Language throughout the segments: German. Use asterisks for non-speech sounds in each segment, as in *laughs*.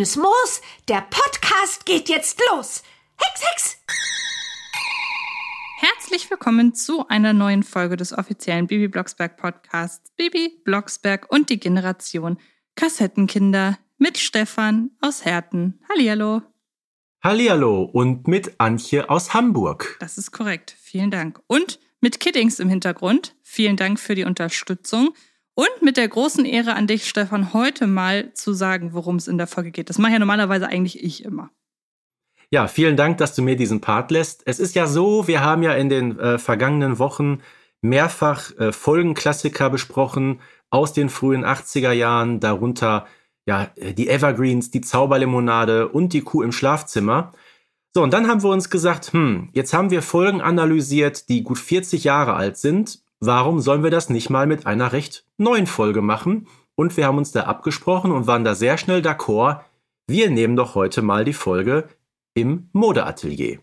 Grünes Moos, der Podcast geht jetzt los. Hex, Hex! Herzlich willkommen zu einer neuen Folge des offiziellen Bibi Blocksberg Podcasts Bibi Blocksberg und die Generation Kassettenkinder mit Stefan aus Herten. Hallihallo. Hallihallo und mit Antje aus Hamburg. Das ist korrekt. Vielen Dank. Und mit Kiddings im Hintergrund. Vielen Dank für die Unterstützung. Und mit der großen Ehre an dich, Stefan, heute mal zu sagen, worum es in der Folge geht. Das mache ja normalerweise eigentlich ich immer. Ja, vielen Dank, dass du mir diesen Part lässt. Es ist ja so, wir haben ja in den äh, vergangenen Wochen mehrfach äh, Folgenklassiker besprochen aus den frühen 80er Jahren, darunter ja äh, die Evergreens, die Zauberlimonade und die Kuh im Schlafzimmer. So, und dann haben wir uns gesagt, hm, jetzt haben wir Folgen analysiert, die gut 40 Jahre alt sind warum sollen wir das nicht mal mit einer recht neuen Folge machen? Und wir haben uns da abgesprochen und waren da sehr schnell d'accord. Wir nehmen doch heute mal die Folge im Modeatelier.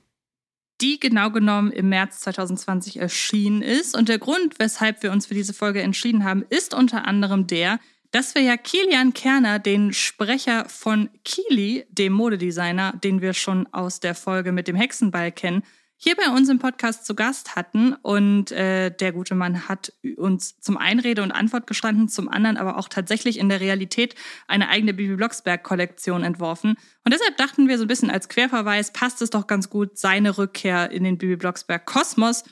Die genau genommen im März 2020 erschienen ist. Und der Grund, weshalb wir uns für diese Folge entschieden haben, ist unter anderem der, dass wir ja Kilian Kerner, den Sprecher von Kili, dem Modedesigner, den wir schon aus der Folge mit dem Hexenball kennen, hier bei uns im Podcast zu Gast hatten. Und äh, der gute Mann hat uns zum einen Rede und Antwort gestanden, zum anderen aber auch tatsächlich in der Realität eine eigene Bibi Blocksberg-Kollektion entworfen. Und deshalb dachten wir so ein bisschen als Querverweis, passt es doch ganz gut, seine Rückkehr in den Bibi Blocksberg-Kosmos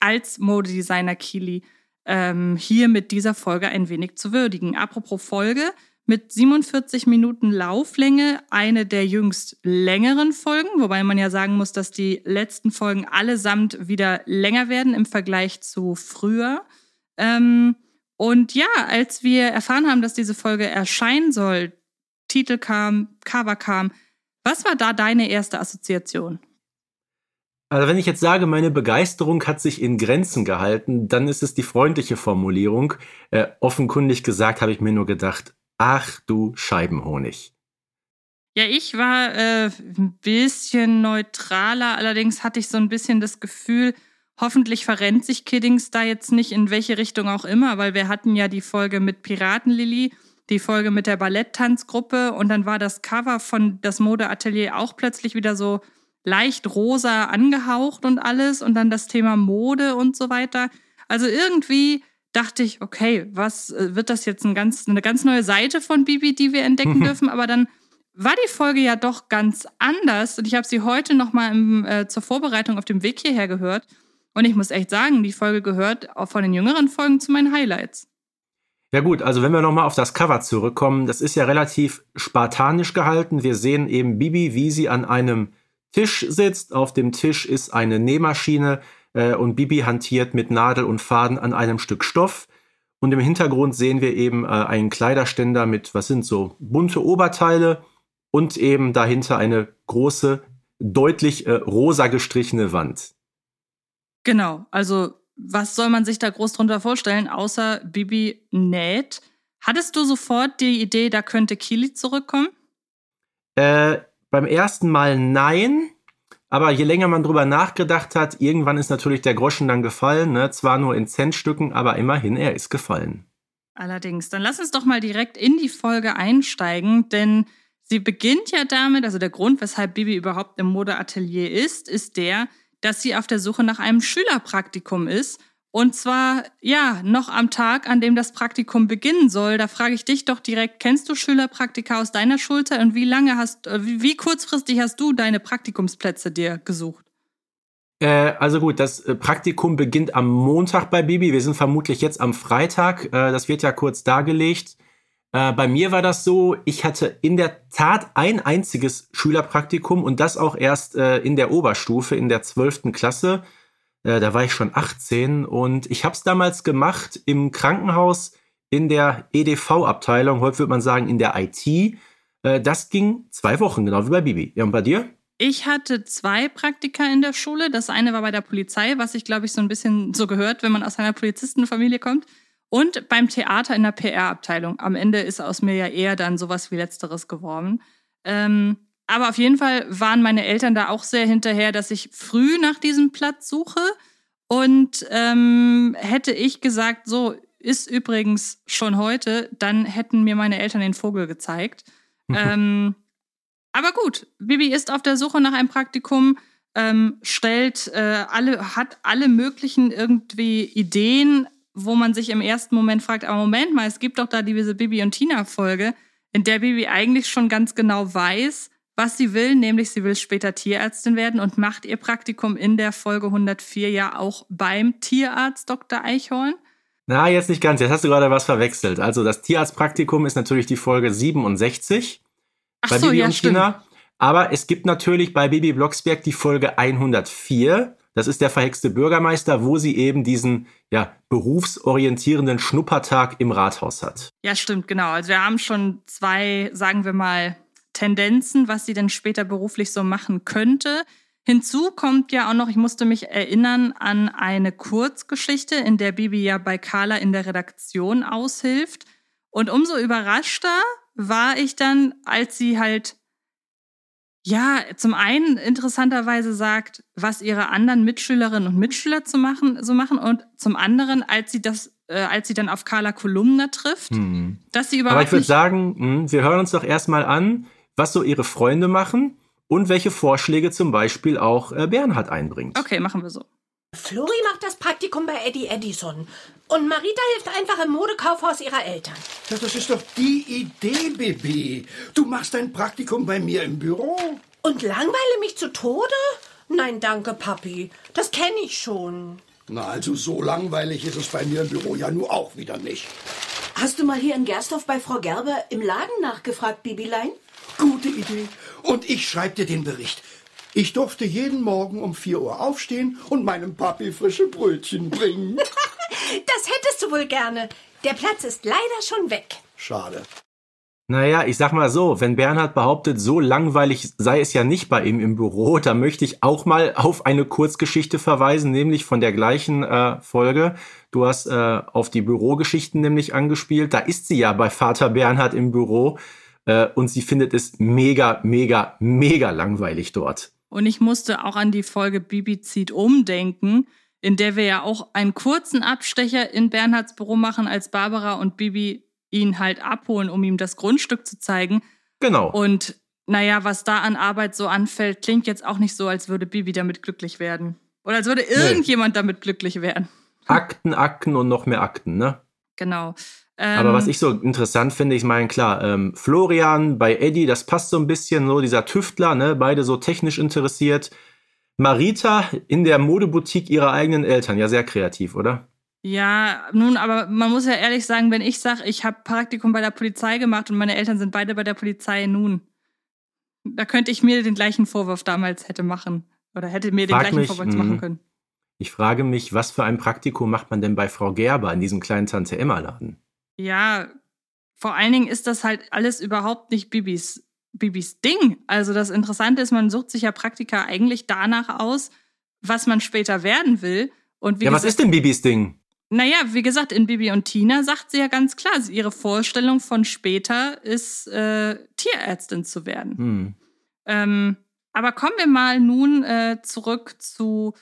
als Modedesigner Kili ähm, hier mit dieser Folge ein wenig zu würdigen. Apropos Folge, mit 47 Minuten Lauflänge eine der jüngst längeren Folgen, wobei man ja sagen muss, dass die letzten Folgen allesamt wieder länger werden im Vergleich zu früher. Ähm, und ja, als wir erfahren haben, dass diese Folge erscheinen soll, Titel kam, Cover kam, was war da deine erste Assoziation? Also wenn ich jetzt sage, meine Begeisterung hat sich in Grenzen gehalten, dann ist es die freundliche Formulierung. Äh, offenkundig gesagt habe ich mir nur gedacht, Ach du Scheibenhonig. Ja, ich war äh, ein bisschen neutraler, allerdings hatte ich so ein bisschen das Gefühl, hoffentlich verrennt sich Kiddings da jetzt nicht in welche Richtung auch immer, weil wir hatten ja die Folge mit Piratenlilly, die Folge mit der Balletttanzgruppe und dann war das Cover von das Modeatelier auch plötzlich wieder so leicht rosa angehaucht und alles und dann das Thema Mode und so weiter. Also irgendwie dachte ich, okay, was äh, wird das jetzt ein ganz, eine ganz neue Seite von Bibi, die wir entdecken mhm. dürfen? Aber dann war die Folge ja doch ganz anders und ich habe sie heute noch mal im, äh, zur Vorbereitung auf dem Weg hierher gehört und ich muss echt sagen, die Folge gehört auch von den jüngeren Folgen zu meinen Highlights. Ja gut, also wenn wir noch mal auf das Cover zurückkommen, das ist ja relativ spartanisch gehalten. Wir sehen eben Bibi, wie sie an einem Tisch sitzt. Auf dem Tisch ist eine Nähmaschine äh, und Bibi hantiert mit Nadel und Faden an einem Stück Stoff. Und im Hintergrund sehen wir eben äh, einen Kleiderständer mit, was sind so, bunte Oberteile und eben dahinter eine große, deutlich äh, rosa gestrichene Wand. Genau, also was soll man sich da groß drunter vorstellen, außer Bibi näht? Hattest du sofort die Idee, da könnte Kili zurückkommen? Äh, beim ersten Mal nein. Aber je länger man drüber nachgedacht hat, irgendwann ist natürlich der Groschen dann gefallen. Ne? Zwar nur in Centstücken, aber immerhin, er ist gefallen. Allerdings, dann lass uns doch mal direkt in die Folge einsteigen, denn sie beginnt ja damit, also der Grund, weshalb Bibi überhaupt im Modeatelier ist, ist der, dass sie auf der Suche nach einem Schülerpraktikum ist und zwar, ja, noch am Tag, an dem das Praktikum beginnen soll. Da frage ich dich doch direkt, kennst du Schülerpraktika aus deiner Schulzeit und wie lange hast, äh, wie, kurzfristig hast du deine Praktikumsplätze dir gesucht? Äh, also gut, das äh, Praktikum beginnt am Montag bei Bibi. Wir sind vermutlich jetzt am Freitag. Das wird ja kurz dargelegt. Bei mir war das so, ich hatte in der Tat ein einziges Schülerpraktikum und das auch erst in der Oberstufe, in der zwölften Klasse. Äh, da war ich schon 18 und ich habe es damals gemacht im Krankenhaus in der EDV-Abteilung, heute würde man sagen in der IT. Äh, das ging zwei Wochen, genau wie bei Bibi. Ja, und bei dir? Ich hatte zwei Praktika in der Schule. Das eine war bei der Polizei, was ich glaube ich so ein bisschen so gehört, wenn man aus einer Polizistenfamilie kommt. Und beim Theater in der PR-Abteilung. Am Ende ist aus mir ja eher dann sowas wie Letzteres geworden. Ähm, aber auf jeden Fall waren meine Eltern da auch sehr hinterher, dass ich früh nach diesem Platz suche. Und ähm, hätte ich gesagt, so ist übrigens schon heute, dann hätten mir meine Eltern den Vogel gezeigt. ähm, aber gut, Bibi ist auf der Suche nach einem Praktikum, ähm, stellt äh, alle, hat alle möglichen irgendwie Ideen, wo man sich im ersten Moment fragt, aber Moment mal, es gibt doch da diese Bibi und Tina-Folge, in der Bibi eigentlich schon ganz genau weiß, was sie will, nämlich sie will später Tierärztin werden und macht ihr Praktikum in der Folge 104 ja auch beim Tierarzt Dr. Eichhorn. Na, jetzt nicht ganz. Jetzt hast du gerade was verwechselt. Also das Tierarztpraktikum ist natürlich die Folge 67 Ach bei so, Bibi ja, und stimmt. Tina. Aber es gibt natürlich bei Bibi Blocksberg die Folge 104. Das ist der verhexte Bürgermeister, wo sie eben diesen ja, berufsorientierenden Schnuppertag im Rathaus hat. Ja, stimmt, genau. Also wir haben schon zwei, sagen wir mal, Tendenzen, was sie denn später beruflich so machen könnte. Hinzu kommt ja auch noch, ich musste mich erinnern an eine Kurzgeschichte, in der Bibi ja bei Carla in der Redaktion aushilft. Und umso überraschter war ich dann, als sie halt, ja, zum einen interessanterweise sagt, was ihre anderen Mitschülerinnen und Mitschüler zu machen, so machen, und zum anderen, als sie das, äh, als sie dann auf Carla Kolumna trifft, Hm. dass sie überhaupt Aber ich würde sagen, mh, wir hören uns doch erstmal an, was so ihre Freunde machen und welche Vorschläge zum Beispiel auch äh, Bernhard einbringt. Okay, machen wir so. Flori macht das Praktikum bei Eddie Edison. Und Marita hilft einfach im Modekaufhaus ihrer Eltern. Ja, das ist doch die Idee, Bibi. Du machst ein Praktikum bei mir im Büro. Und langweile mich zu Tode? Nein, danke, Papi. Das kenne ich schon. Na, also so langweilig ist es bei mir im Büro ja nur auch wieder nicht. Hast du mal hier in Gersdorf bei Frau Gerber im Laden nachgefragt, Bibilein? Gute Idee. Und ich schreibe dir den Bericht. Ich durfte jeden Morgen um 4 Uhr aufstehen und meinem Papi frische Brötchen bringen. *laughs* Das hättest du wohl gerne. Der Platz ist leider schon weg. Schade. Naja, ich sag mal so, wenn Bernhard behauptet, so langweilig sei es ja nicht bei ihm im Büro, da möchte ich auch mal auf eine Kurzgeschichte verweisen, nämlich von der gleichen äh, Folge. Du hast äh, auf die Bürogeschichten nämlich angespielt. Da ist sie ja bei Vater Bernhard im Büro äh, und sie findet es mega, mega, mega langweilig dort. Und ich musste auch an die Folge Bibi zieht umdenken, in der wir ja auch einen kurzen Abstecher in Bernhards Büro machen, als Barbara und Bibi ihn halt abholen, um ihm das Grundstück zu zeigen. Genau. Und naja, was da an Arbeit so anfällt, klingt jetzt auch nicht so, als würde Bibi damit glücklich werden. Oder als würde irgendjemand damit glücklich werden. Akten, Akten und noch mehr Akten, ne? Genau. Ähm, Aber was ich so interessant finde, ich meine, klar, ähm, Florian bei Eddie, das passt so ein bisschen, so dieser Tüftler, ne, beide so technisch interessiert. Marita in der Modeboutique ihrer eigenen Eltern, ja, sehr kreativ, oder? Ja, nun, aber man muss ja ehrlich sagen, wenn ich sage, ich habe Praktikum bei der Polizei gemacht und meine Eltern sind beide bei der Polizei, nun, da könnte ich mir den gleichen Vorwurf damals hätte machen. Oder hätte mir den Frag gleichen mich, Vorwurf machen können. Ich frage mich, was für ein Praktikum macht man denn bei Frau Gerber in diesem kleinen Tante-Emma-Laden? Ja, vor allen Dingen ist das halt alles überhaupt nicht Bibis, Bibis Ding. Also das Interessante ist, man sucht sich ja Praktika eigentlich danach aus, was man später werden will. Und wie Ja, was gesagt, ist denn Bibis Ding? Naja, wie gesagt, in Bibi und Tina sagt sie ja ganz klar, ihre Vorstellung von später ist, äh, Tierärztin zu werden. Hm. Ähm, aber kommen wir mal nun äh, zurück zu,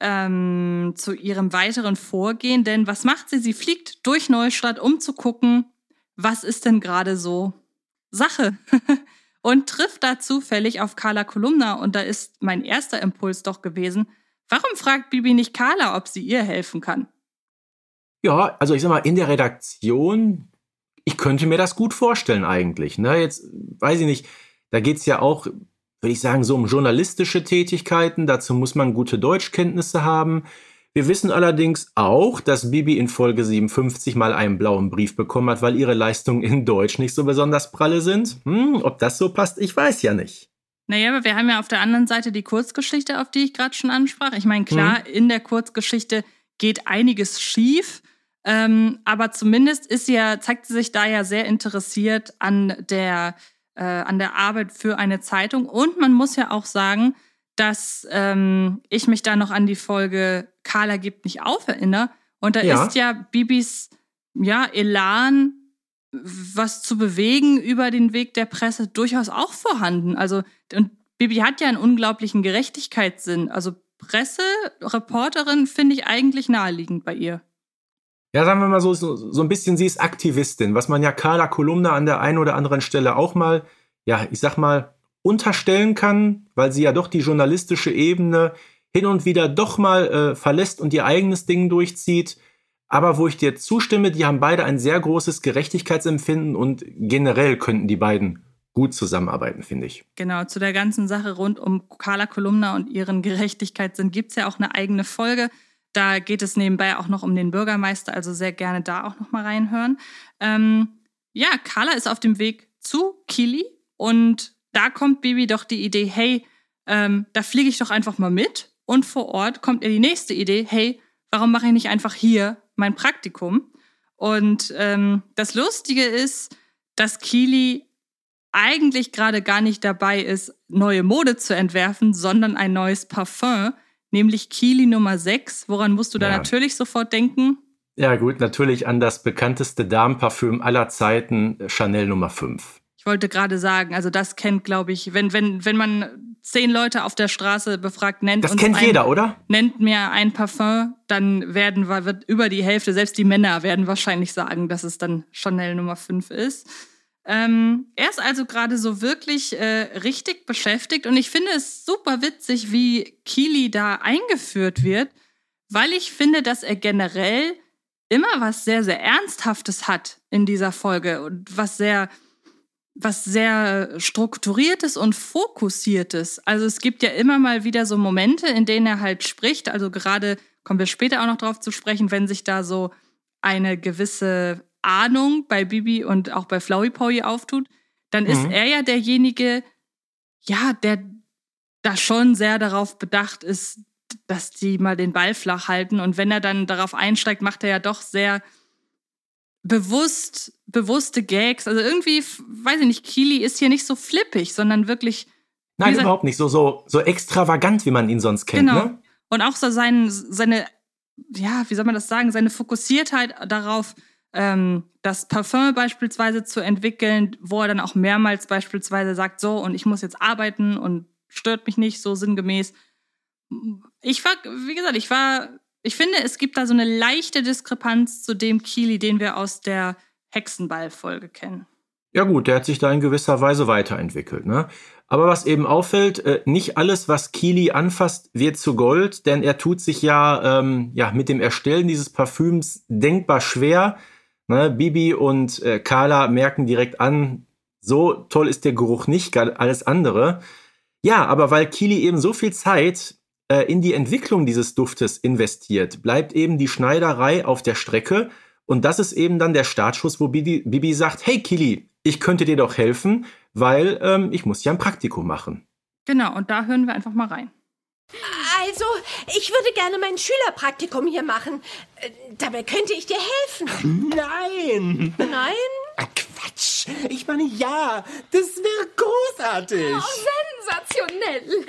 ähm, zu ihrem weiteren Vorgehen. Denn was macht sie? Sie fliegt durch Neustadt, um zu gucken, was ist denn gerade so Sache. *laughs* und trifft da zufällig auf Carla Kolumna. Und da ist mein erster Impuls doch gewesen, warum fragt Bibi nicht Carla, ob sie ihr helfen kann? Ja, also ich sag mal, in der Redaktion, ich könnte mir das gut vorstellen eigentlich. Ne? Jetzt weiß ich nicht, da geht's ja auch, würde ich sagen, so um journalistische Tätigkeiten. Dazu muss man gute Deutschkenntnisse haben. Wir wissen allerdings auch, dass Bibi in Folge 57 mal einen blauen Brief bekommen hat, weil ihre Leistungen in Deutsch nicht so besonders pralle sind. Hm, ob das so passt, ich weiß ja nicht. Naja, aber wir haben ja auf der anderen Seite die Kurzgeschichte, auf die ich gerade schon ansprach. Ich meine, klar, in der Kurzgeschichte geht einiges schief, ähm, aber zumindest ist sie ja, zeigt sie sich da ja sehr interessiert an der, äh, an der Arbeit für eine Zeitung. Und man muss ja auch sagen, dass ähm, ich mich da noch an die Folge Carla gibt nicht auf erinnere. Und da Ja. ist ja Bibis ja, Elan, was zu bewegen über den Weg der Presse, durchaus auch vorhanden. Also, und Bibi hat ja einen unglaublichen Gerechtigkeitssinn. Also Presse, Reporterin finde ich eigentlich naheliegend bei ihr. Ja, sagen wir mal so, so, so ein bisschen, sie ist Aktivistin, was man ja Carla Kolumna an der einen oder anderen Stelle auch mal ja, ich sag mal, unterstellen kann, weil sie ja doch die journalistische Ebene hin und wieder doch mal äh, verlässt und ihr eigenes Ding durchzieht. Aber wo ich dir zustimme, die haben beide ein sehr großes Gerechtigkeitsempfinden und generell könnten die beiden gut zusammenarbeiten, finde ich. Genau, zu der ganzen Sache rund um Carla Kolumna und ihren Gerechtigkeitssinn gibt es ja auch eine eigene Folge. Da geht es nebenbei auch noch um den Bürgermeister, also sehr gerne da auch noch mal reinhören. Ähm, ja, Carla ist auf dem Weg zu Kili und da kommt Bibi doch die Idee, hey, ähm, da fliege ich doch einfach mal mit. Und vor Ort kommt ihr die nächste Idee, hey, warum mache ich nicht einfach hier mein Praktikum? Und ähm, das Lustige ist, dass Kili eigentlich gerade gar nicht dabei ist, neue Mode zu entwerfen, sondern ein neues Parfum, nämlich Kili Nummer 6. Woran musst du da Ja. natürlich sofort denken? Ja, gut, natürlich an das bekannteste Damenparfüm aller Zeiten, Chanel Nummer 5. Ich wollte gerade sagen, also das kennt, glaube ich, wenn, wenn, wenn man zehn Leute auf der Straße befragt, nennt Das kennt ein, jeder, oder? nennt mir ein Parfum, dann werden wir, wird über die Hälfte, selbst die Männer werden wahrscheinlich sagen, dass es dann Chanel Nummer 5 ist. Ähm, er ist also gerade so wirklich äh, richtig beschäftigt und ich finde es super witzig, wie Kili da eingeführt wird, weil ich finde, dass er generell immer was sehr, sehr Ernsthaftes hat in dieser Folge und was sehr, was sehr strukturiertes und fokussiertes. Also es gibt ja immer mal wieder so Momente, in denen er halt spricht. Also gerade kommen wir später auch noch drauf zu sprechen, wenn sich da so eine gewisse Ahnung bei Bibi und auch bei Flowey Powy auftut, dann ist Mhm. er ja derjenige, ja, der da schon sehr darauf bedacht ist, dass die mal den Ball flach halten. Und wenn er dann darauf einsteigt, macht er ja doch sehr bewusst, bewusste Gags. Also irgendwie, weiß ich nicht, Kili ist hier nicht so flippig, sondern wirklich, Nein, gesagt- überhaupt nicht. So, so, so extravagant, wie man ihn sonst kennt. genau. Ne? Und auch so sein, seine, ja, wie soll man das sagen, seine Fokussiertheit darauf, ähm, das Parfum beispielsweise zu entwickeln, wo er dann auch mehrmals beispielsweise sagt, so, und ich muss jetzt arbeiten und stört mich nicht, so sinngemäß. Ich war, wie gesagt, ich war, ich finde, es gibt da so eine leichte Diskrepanz zu dem Kili, den wir aus der Hexenball-Folge kennen. Ja gut, der hat sich da in gewisser Weise weiterentwickelt. Ne? Aber was eben auffällt, äh, nicht alles, was Kili anfasst, wird zu Gold, denn er tut sich ja, ähm, ja mit dem Erstellen dieses Parfüms denkbar schwer. Ne? Bibi und äh, Carla merken direkt an, so toll ist der Geruch nicht, alles andere. Ja, aber weil Kili eben so viel Zeit äh, in die Entwicklung dieses Duftes investiert, bleibt eben die Schneiderei auf der Strecke. Und das ist eben dann der Startschuss, wo Bibi, Bibi sagt, hey Kili, ich könnte dir doch helfen, weil ähm, ich muss ja ein Praktikum machen. Genau, und da hören wir einfach mal rein. Also, ich würde gerne mein Schülerpraktikum hier machen. Äh, Dabei könnte ich dir helfen. Nein! Nein? Ah, Quatsch! Ich meine, ja, das wäre großartig! Sensationell.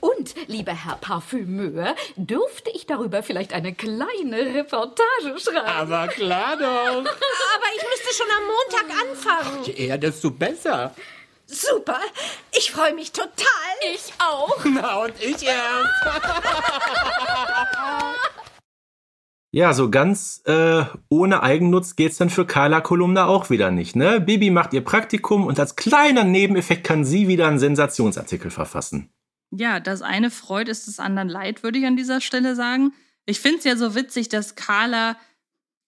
Und, lieber Herr Parfümeur, dürfte ich darüber vielleicht eine kleine Reportage schreiben? Aber klar doch! *laughs* Aber ich müsste schon am Montag anfangen. Je eher, desto besser. Super. Ich freue mich total. Ich auch. *laughs* Na, und ich erst. *laughs* Ja, so ganz äh, ohne Eigennutz geht's dann für Carla Kolumna auch wieder nicht. Ne? Bibi macht ihr Praktikum und als kleiner Nebeneffekt kann sie wieder einen Sensationsartikel verfassen. Ja, das eine freut, ist das anderen leid, würde ich an dieser Stelle sagen. Ich finde es ja so witzig, dass Carla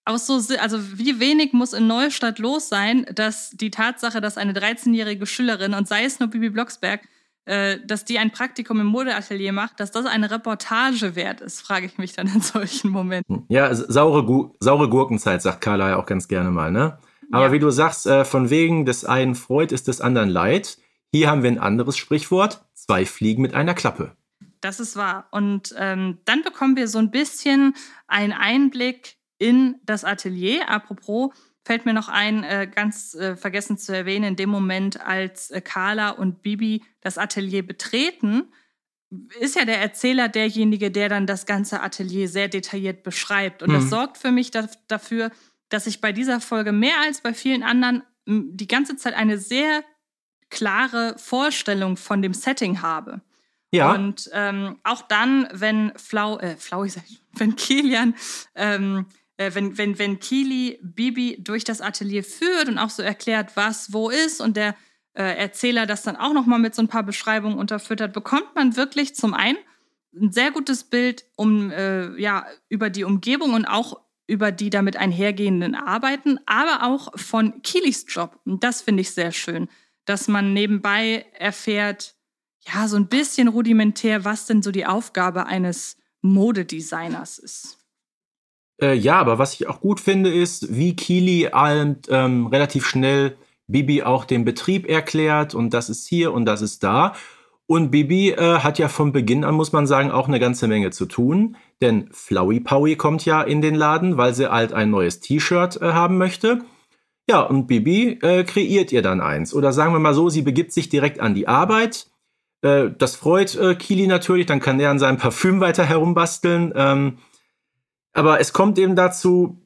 aus so, also wie wenig muss in Neustadt los sein, dass die Tatsache, dass eine 13-jährige Schülerin und sei es nur Bibi Blocksberg, äh, dass die ein Praktikum im Modeatelier macht, dass das eine Reportage wert ist, frage ich mich dann in solchen Momenten. Ja, s- saure, Gu saure Gurkenzeit, sagt Carla ja auch ganz gerne mal. Ne? Aber Ja. wie du sagst, äh, von wegen des einen freut, ist des anderen leid. Hier haben wir ein anderes Sprichwort. Zwei Fliegen mit einer Klappe. Das ist wahr. Und ähm, dann bekommen wir so ein bisschen einen Einblick in das Atelier. Apropos, fällt mir noch ein, äh, ganz äh, vergessen zu erwähnen, in dem Moment, als äh, Carla und Bibi das Atelier betreten, ist ja der Erzähler derjenige, der dann das ganze Atelier sehr detailliert beschreibt. Und das Mhm. sorgt für mich da, dafür, dass ich bei dieser Folge mehr als bei vielen anderen die ganze Zeit eine sehr klare Vorstellung von dem Setting habe. Ja, Und ähm, auch dann, wenn Flau, äh, Flau, ich *laughs* sag, wenn Kilian, ähm, äh, wenn, wenn, wenn Kili Bibi durch das Atelier führt und auch so erklärt, was wo ist und der äh, Erzähler das dann auch noch mal mit so ein paar Beschreibungen unterfüttert, bekommt man wirklich zum einen ein sehr gutes Bild um äh, ja über die Umgebung und auch über die damit einhergehenden Arbeiten, aber auch von Kilis Job. Und das finde ich sehr schön, dass man nebenbei erfährt, ja, so ein bisschen rudimentär, was denn so die Aufgabe eines Modedesigners ist. Äh, ja, aber was ich auch gut finde, ist, wie Kili halt, ähm, relativ schnell Bibi auch den Betrieb erklärt und das ist hier und das ist da. Und Bibi äh, hat ja von Beginn an, muss man sagen, auch eine ganze Menge zu tun. Denn Flowey Powie kommt ja in den Laden, weil sie halt ein neues T-Shirt äh, haben möchte. Ja, und Bibi äh, kreiert ihr dann eins. Oder sagen wir mal so, sie begibt sich direkt an die Arbeit. Äh, das freut äh, Kili natürlich, dann kann er an seinem Parfüm weiter herumbasteln. Ähm, aber es kommt eben dazu,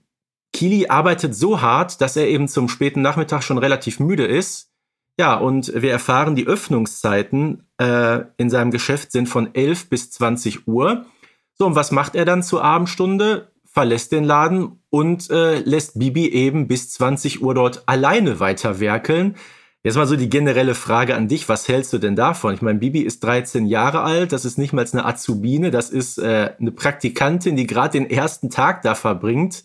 Kili arbeitet so hart, dass er eben zum späten Nachmittag schon relativ müde ist. Ja, und wir erfahren, die Öffnungszeiten äh, in seinem Geschäft sind von 11 bis 20 Uhr. So, und was macht er dann zur Abendstunde? Verlässt den Laden und äh, lässt Bibi eben bis 20 Uhr dort alleine weiterwerkeln. Jetzt mal so die generelle Frage an dich, was hältst du denn davon? Ich meine, Bibi ist 13 Jahre alt, das ist nicht mal eine Azubine, das ist äh, eine Praktikantin, die gerade den ersten Tag da verbringt.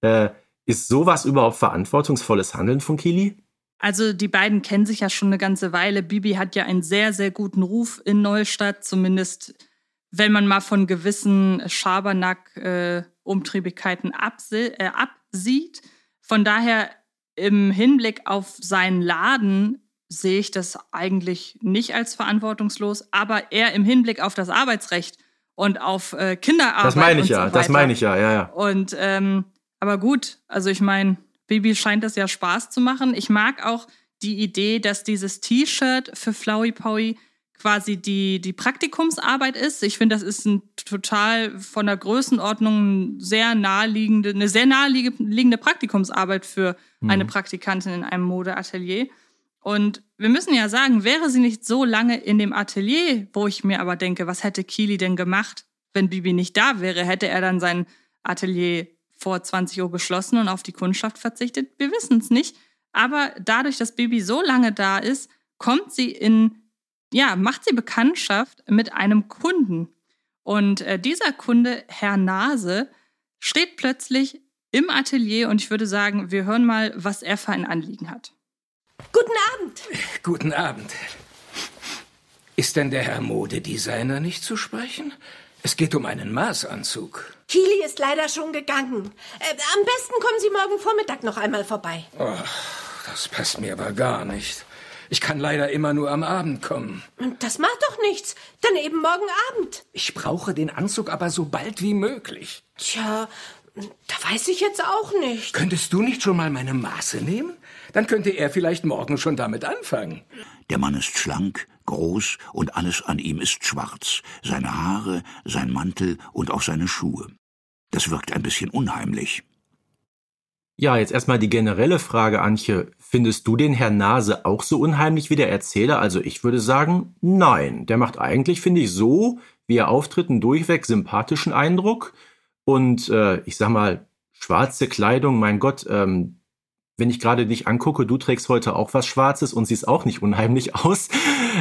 Äh, ist sowas überhaupt verantwortungsvolles Handeln von Kili? Also die beiden kennen sich ja schon eine ganze Weile. Bibi hat ja einen sehr, sehr guten Ruf in Neustadt, zumindest wenn man mal von gewissen Schabernack-Umtriebigkeiten äh, äh, absieht. Von daher im Hinblick auf seinen Laden sehe ich das eigentlich nicht als verantwortungslos, aber eher im Hinblick auf das Arbeitsrecht und auf äh, Kinderarbeit. Das meine ich ja, so das meine ich ja, ja, ja. Und ähm, aber gut, also ich meine, Bibi scheint das ja Spaß zu machen. Ich mag auch die Idee, dass dieses T-Shirt für Flowey Powie quasi die, die Praktikumsarbeit ist. Ich finde, das ist ein total von der Größenordnung sehr naheliegende, eine sehr naheliegende Praktikumsarbeit für mhm. eine Praktikantin in einem Modeatelier. Und wir müssen ja sagen, wäre sie nicht so lange in dem Atelier, wo ich mir aber denke, was hätte Kili denn gemacht, wenn Bibi nicht da wäre? Hätte er dann sein Atelier vor 20 Uhr geschlossen und auf die Kundschaft verzichtet? Wir wissen es nicht. Aber dadurch, dass Bibi so lange da ist, kommt sie in ja, macht sie Bekanntschaft mit einem Kunden. Und äh, dieser Kunde, Herr Nase, steht plötzlich im Atelier und ich würde sagen, wir hören mal, was er für ein Anliegen hat. Guten Abend. Guten Abend. Ist denn der Herr Modedesigner nicht zu sprechen? Es geht um einen Maßanzug. Kili ist leider schon gegangen. Äh, am besten kommen Sie morgen Vormittag noch einmal vorbei. Oh, das passt mir aber gar nicht. Ich kann leider immer nur am Abend kommen. Das macht doch nichts. Dann eben morgen Abend. Ich brauche den Anzug aber so bald wie möglich. Tja, da weiß ich jetzt auch nicht. Könntest du nicht schon mal meine Maße nehmen? Dann könnte er vielleicht morgen schon damit anfangen. Der Mann ist schlank, groß und alles an ihm ist schwarz. Seine Haare, sein Mantel und auch seine Schuhe. Das wirkt ein bisschen unheimlich. Ja, jetzt erstmal die generelle Frage, Antje. Findest du den Herrn Nase auch so unheimlich wie der Erzähler? Also ich würde sagen, nein. Der macht eigentlich, finde ich, so, wie er auftritt, einen durchweg sympathischen Eindruck. Und äh, ich sag mal, schwarze Kleidung, mein Gott, ähm, wenn ich gerade dich angucke, du trägst heute auch was Schwarzes und siehst auch nicht unheimlich *laughs* aus.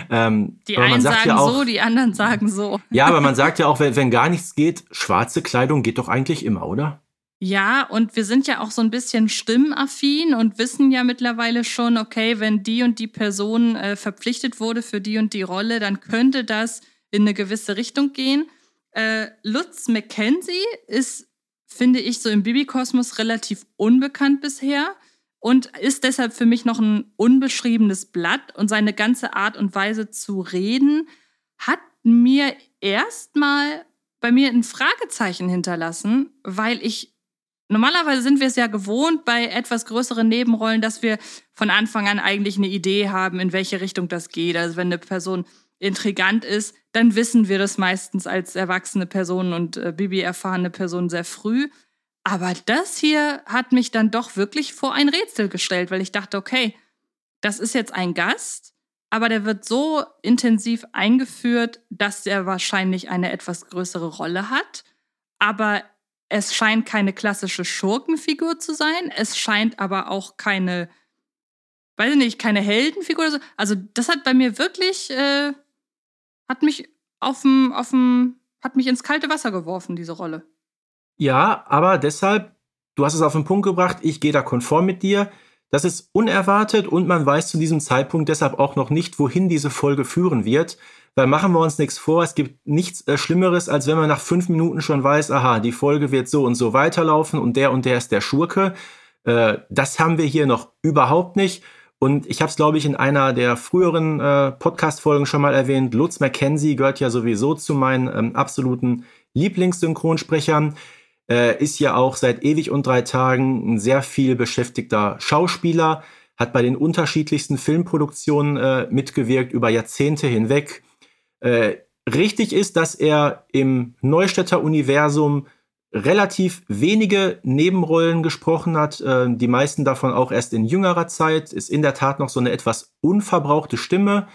Ähm, die einen sagen ja auch, so, die anderen sagen so. Ja, aber man sagt ja auch, wenn, wenn gar nichts geht, schwarze Kleidung geht doch eigentlich immer, oder? Ja, und wir sind ja auch so ein bisschen stimmaffin und wissen ja mittlerweile schon, okay, wenn die und die Person äh, verpflichtet wurde für die und die Rolle, dann könnte das in eine gewisse Richtung gehen. Äh, Lutz McKenzie ist, finde ich, so im Bibi-Kosmos relativ unbekannt bisher und ist deshalb für mich noch ein unbeschriebenes Blatt und seine ganze Art und Weise zu reden hat mir erstmal bei mir ein Fragezeichen hinterlassen, weil ich Normalerweise sind wir es ja gewohnt bei etwas größeren Nebenrollen, dass wir von Anfang an eigentlich eine Idee haben, in welche Richtung das geht. Also wenn eine Person intrigant ist, dann wissen wir das meistens als erwachsene Person und äh, Bibi erfahrene Person sehr früh. Aber das hier hat mich dann doch wirklich vor ein Rätsel gestellt, weil ich dachte, okay, das ist jetzt ein Gast, aber der wird so intensiv eingeführt, dass er wahrscheinlich eine etwas größere Rolle hat. Aber es scheint keine klassische Schurkenfigur zu sein. Es scheint aber auch keine, weiß ich nicht, keine Heldenfigur oder so. Also das hat bei mir wirklich, äh, hat mich auf dem, auf dem, hat mich ins kalte Wasser geworfen, diese Rolle. Ja, aber deshalb, du hast es auf den Punkt gebracht, ich gehe da konform mit dir. Das ist unerwartet und man weiß zu diesem Zeitpunkt deshalb auch noch nicht, wohin diese Folge führen wird. Weil machen wir uns nichts vor, es gibt nichts äh, Schlimmeres, als wenn man nach fünf Minuten schon weiß, aha, die Folge wird so und so weiterlaufen und der und der ist der Schurke. Äh, das haben wir hier noch überhaupt nicht. Und ich habe es, glaube ich, in einer der früheren äh, Podcast-Folgen schon mal erwähnt. Lutz McKenzie gehört ja sowieso zu meinen ähm, absoluten Lieblingssynchronsprechern. Äh, ist ja auch seit ewig und drei Tagen ein sehr viel beschäftigter Schauspieler, hat bei den unterschiedlichsten Filmproduktionen äh, mitgewirkt über Jahrzehnte hinweg. Äh, richtig ist, dass er im Neustädter Universum relativ wenige Nebenrollen gesprochen hat, äh, die meisten davon auch erst in jüngerer Zeit, ist in der Tat noch so eine etwas unverbrauchte Stimme.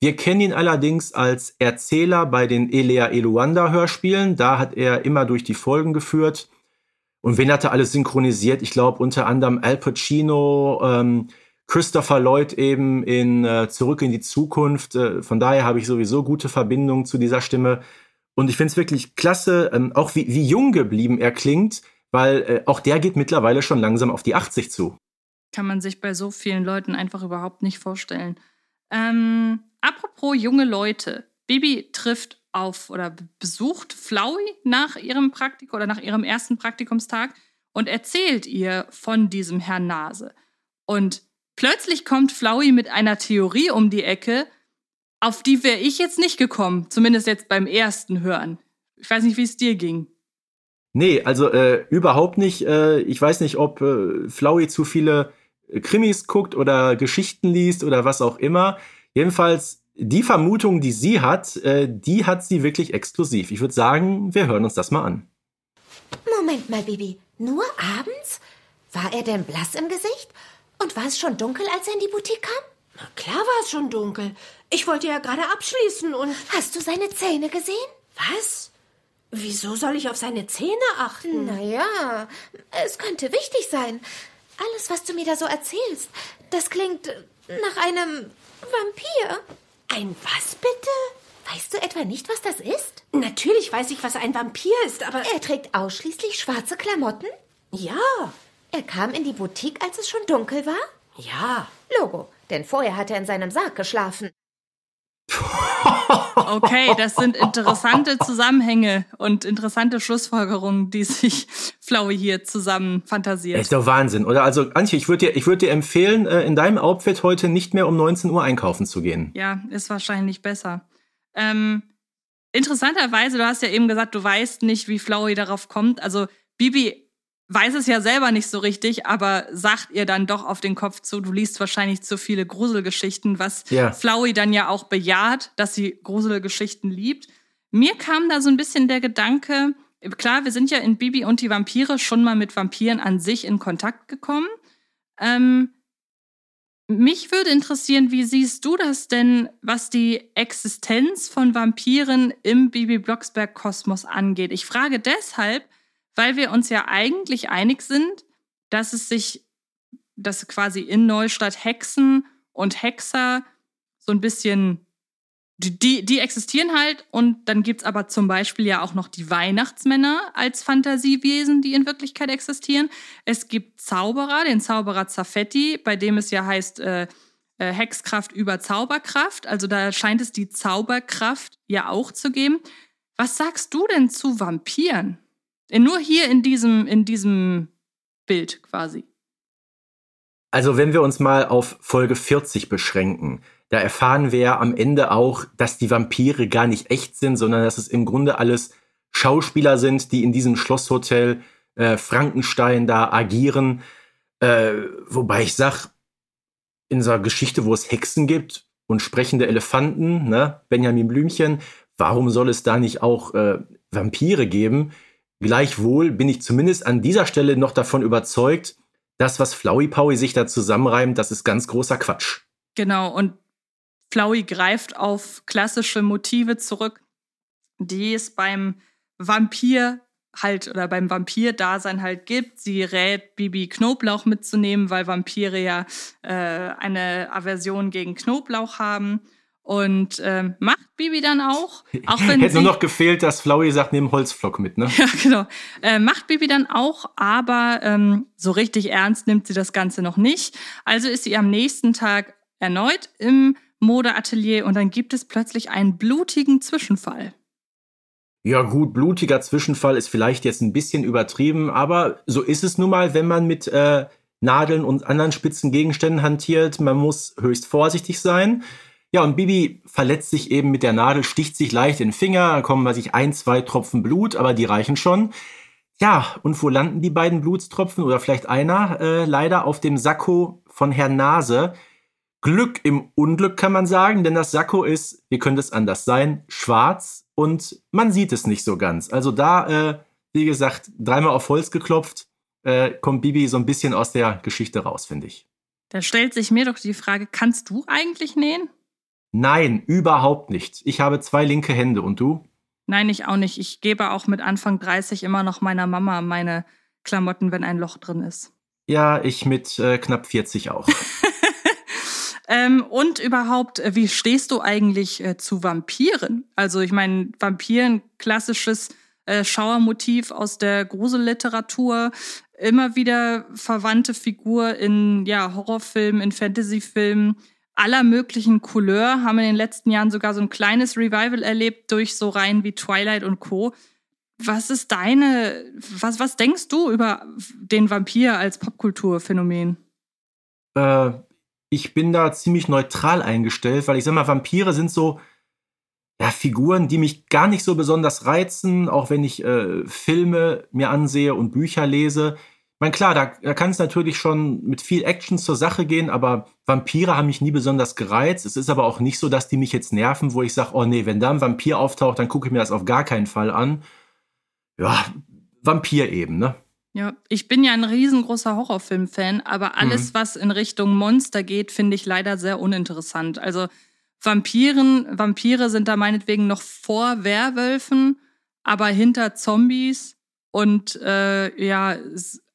Wir kennen ihn allerdings als Erzähler bei den Elea Eluanda Hörspielen, da hat er immer durch die Folgen geführt. Und wen hat er alles synchronisiert? Ich glaube unter anderem Al Pacino, ähm, Christopher Lloyd eben in äh, Zurück in die Zukunft. Äh, von daher habe ich sowieso gute Verbindungen zu dieser Stimme. Und ich finde es wirklich klasse, ähm, auch wie, wie jung geblieben er klingt, weil äh, auch der geht mittlerweile schon langsam auf die 80 zu. Kann man sich bei so vielen Leuten einfach überhaupt nicht vorstellen. Ähm, apropos junge Leute. Bibi trifft auf oder besucht Flowey nach ihrem Praktikum oder nach ihrem ersten Praktikumstag und erzählt ihr von diesem Herrn Nase. Und plötzlich kommt Flowey mit einer Theorie um die Ecke, auf die wäre ich jetzt nicht gekommen, zumindest jetzt beim ersten Hören. Ich weiß nicht, wie es dir ging. Nee, also äh, überhaupt nicht. Äh, ich weiß nicht, ob äh, Flowey zu viele äh, Krimis guckt oder Geschichten liest oder was auch immer. Jedenfalls, die Vermutung, die sie hat, äh, die hat sie wirklich exklusiv. Ich würde sagen, wir hören uns das mal an. Moment mal, Bibi. Nur abends? War er denn blass im Gesicht? Und war es schon dunkel, als er in die Boutique kam? Na klar war es schon dunkel. Ich wollte ja gerade abschließen und. Hast du seine Zähne gesehen? Was? Wieso soll ich auf seine Zähne achten? Naja, es könnte wichtig sein. Alles, was du mir da so erzählst, das klingt nach einem Vampir. Ein was bitte? Weißt du etwa nicht, was das ist? Natürlich weiß ich, was ein Vampir ist, aber. Er trägt ausschließlich schwarze Klamotten? Ja. Er kam in die Boutique, als es schon dunkel war? Ja. Logo, denn vorher hat er in seinem Sarg geschlafen. *laughs* Okay, das sind interessante Zusammenhänge und interessante Schlussfolgerungen, die sich Flowey hier zusammen fantasiert. Echt doch Wahnsinn, oder? Also, Antje, ich würde dir, würd dir empfehlen, äh, in deinem Outfit heute nicht mehr um 19 Uhr einkaufen zu gehen. Ja, ist wahrscheinlich besser. Ähm, interessanterweise, du hast ja eben gesagt, du weißt nicht, wie Flowey darauf kommt. Also, Bibi weiß es ja selber nicht so richtig, aber sagt ihr dann doch auf den Kopf zu, du liest wahrscheinlich zu viele Gruselgeschichten, was ja. Flowey dann ja auch bejaht, dass sie Gruselgeschichten liebt. Mir kam da so ein bisschen der Gedanke, klar, wir sind ja in Bibi und die Vampire schon mal mit Vampiren an sich in Kontakt gekommen. Ähm, mich würde interessieren, wie siehst du das denn, was die Existenz von Vampiren im Bibi Blocksberg-Kosmos angeht? Ich frage deshalb, weil wir uns ja eigentlich einig sind, dass es sich, dass quasi in Neustadt Hexen und Hexer so ein bisschen, die, die existieren halt und dann gibt's aber zum Beispiel ja auch noch die Weihnachtsmänner als Fantasiewesen, die in Wirklichkeit existieren. Es gibt Zauberer, den Zauberer Zaffetti, bei dem es ja heißt, äh, äh Hexkraft über Zauberkraft. Also da scheint es die Zauberkraft ja auch zu geben. Was sagst du denn zu Vampiren? Nur hier in diesem, in diesem Bild quasi. Also wenn wir uns mal auf Folge 40 beschränken, da erfahren wir ja am Ende auch, dass die Vampire gar nicht echt sind, sondern dass es im Grunde alles Schauspieler sind, die in diesem Schlosshotel äh, Frankenstein da agieren. Äh, wobei ich sag, in so einer Geschichte, wo es Hexen gibt und sprechende Elefanten, ne, Benjamin Blümchen, warum soll es da nicht auch äh, Vampire geben? Gleichwohl bin ich zumindest an dieser Stelle noch davon überzeugt, das, was Flowey Powie sich da zusammenreimt, das ist ganz großer Quatsch. Genau, und Flowey greift auf klassische Motive zurück, die es beim Vampir halt oder beim Vampir-Dasein halt gibt. Sie rät Bibi Knoblauch mitzunehmen, weil Vampire ja äh, eine Aversion gegen Knoblauch haben. Und ähm, macht Bibi dann auch. auch wenn Hätte nur noch gefehlt, dass Flowey sagt, nimm Holzflock mit, ne? *laughs* Ja, genau. Äh, macht Bibi dann auch, aber ähm, so richtig ernst nimmt sie das Ganze noch nicht. Also ist sie am nächsten Tag erneut im Modeatelier und dann gibt es plötzlich einen blutigen Zwischenfall. Ja gut, blutiger Zwischenfall ist vielleicht jetzt ein bisschen übertrieben, aber so ist es nun mal, wenn man mit äh, Nadeln und anderen spitzen Gegenständen hantiert. Man muss höchst vorsichtig sein. Ja, und Bibi verletzt sich eben mit der Nadel, sticht sich leicht in den Finger, da kommen, weiß ich, ein, zwei Tropfen Blut, aber die reichen schon. Ja, und wo landen die beiden Blutstropfen oder vielleicht einer? Äh, leider auf dem Sakko von Herrn Nase. Glück im Unglück kann man sagen, denn das Sakko ist, wie könnte es anders sein, schwarz und man sieht es nicht so ganz. Also da, äh, wie gesagt, dreimal auf Holz geklopft, äh, kommt Bibi so ein bisschen aus der Geschichte raus, finde ich. Da stellt sich mir doch die Frage, kannst du eigentlich nähen? Nein, überhaupt nicht. Ich habe zwei linke Hände und du? Nein, ich auch nicht. Ich gebe auch mit Anfang 30 immer noch meiner Mama meine Klamotten, wenn ein Loch drin ist. Ja, ich mit äh, knapp 40 auch. *laughs* ähm, und überhaupt, äh, wie stehst du eigentlich äh, zu Vampiren? Also ich meine, Vampiren, klassisches äh, Schauermotiv aus der Gruselliteratur, immer wieder verwandte Figur in ja, Horrorfilmen, in Fantasyfilmen aller möglichen Couleur, haben in den letzten Jahren sogar so ein kleines Revival erlebt durch so Reihen wie Twilight und Co. Was ist deine, was, was denkst du über den Vampir als Popkulturphänomen? Äh, ich bin da ziemlich neutral eingestellt, weil ich sag mal, Vampire sind so ja, Figuren, die mich gar nicht so besonders reizen, auch wenn ich äh, Filme mir ansehe und Bücher lese meine, klar, da, da kann es natürlich schon mit viel Action zur Sache gehen, aber Vampire haben mich nie besonders gereizt. Es ist aber auch nicht so, dass die mich jetzt nerven, wo ich sage, oh nee, wenn da ein Vampir auftaucht, dann gucke ich mir das auf gar keinen Fall an. Ja, Vampir eben, ne? Ja, ich bin ja ein riesengroßer Horrorfilm-Fan, aber alles, mhm. was in Richtung Monster geht, finde ich leider sehr uninteressant. Also Vampiren, Vampire sind da meinetwegen noch vor Werwölfen, aber hinter Zombies und äh, ja,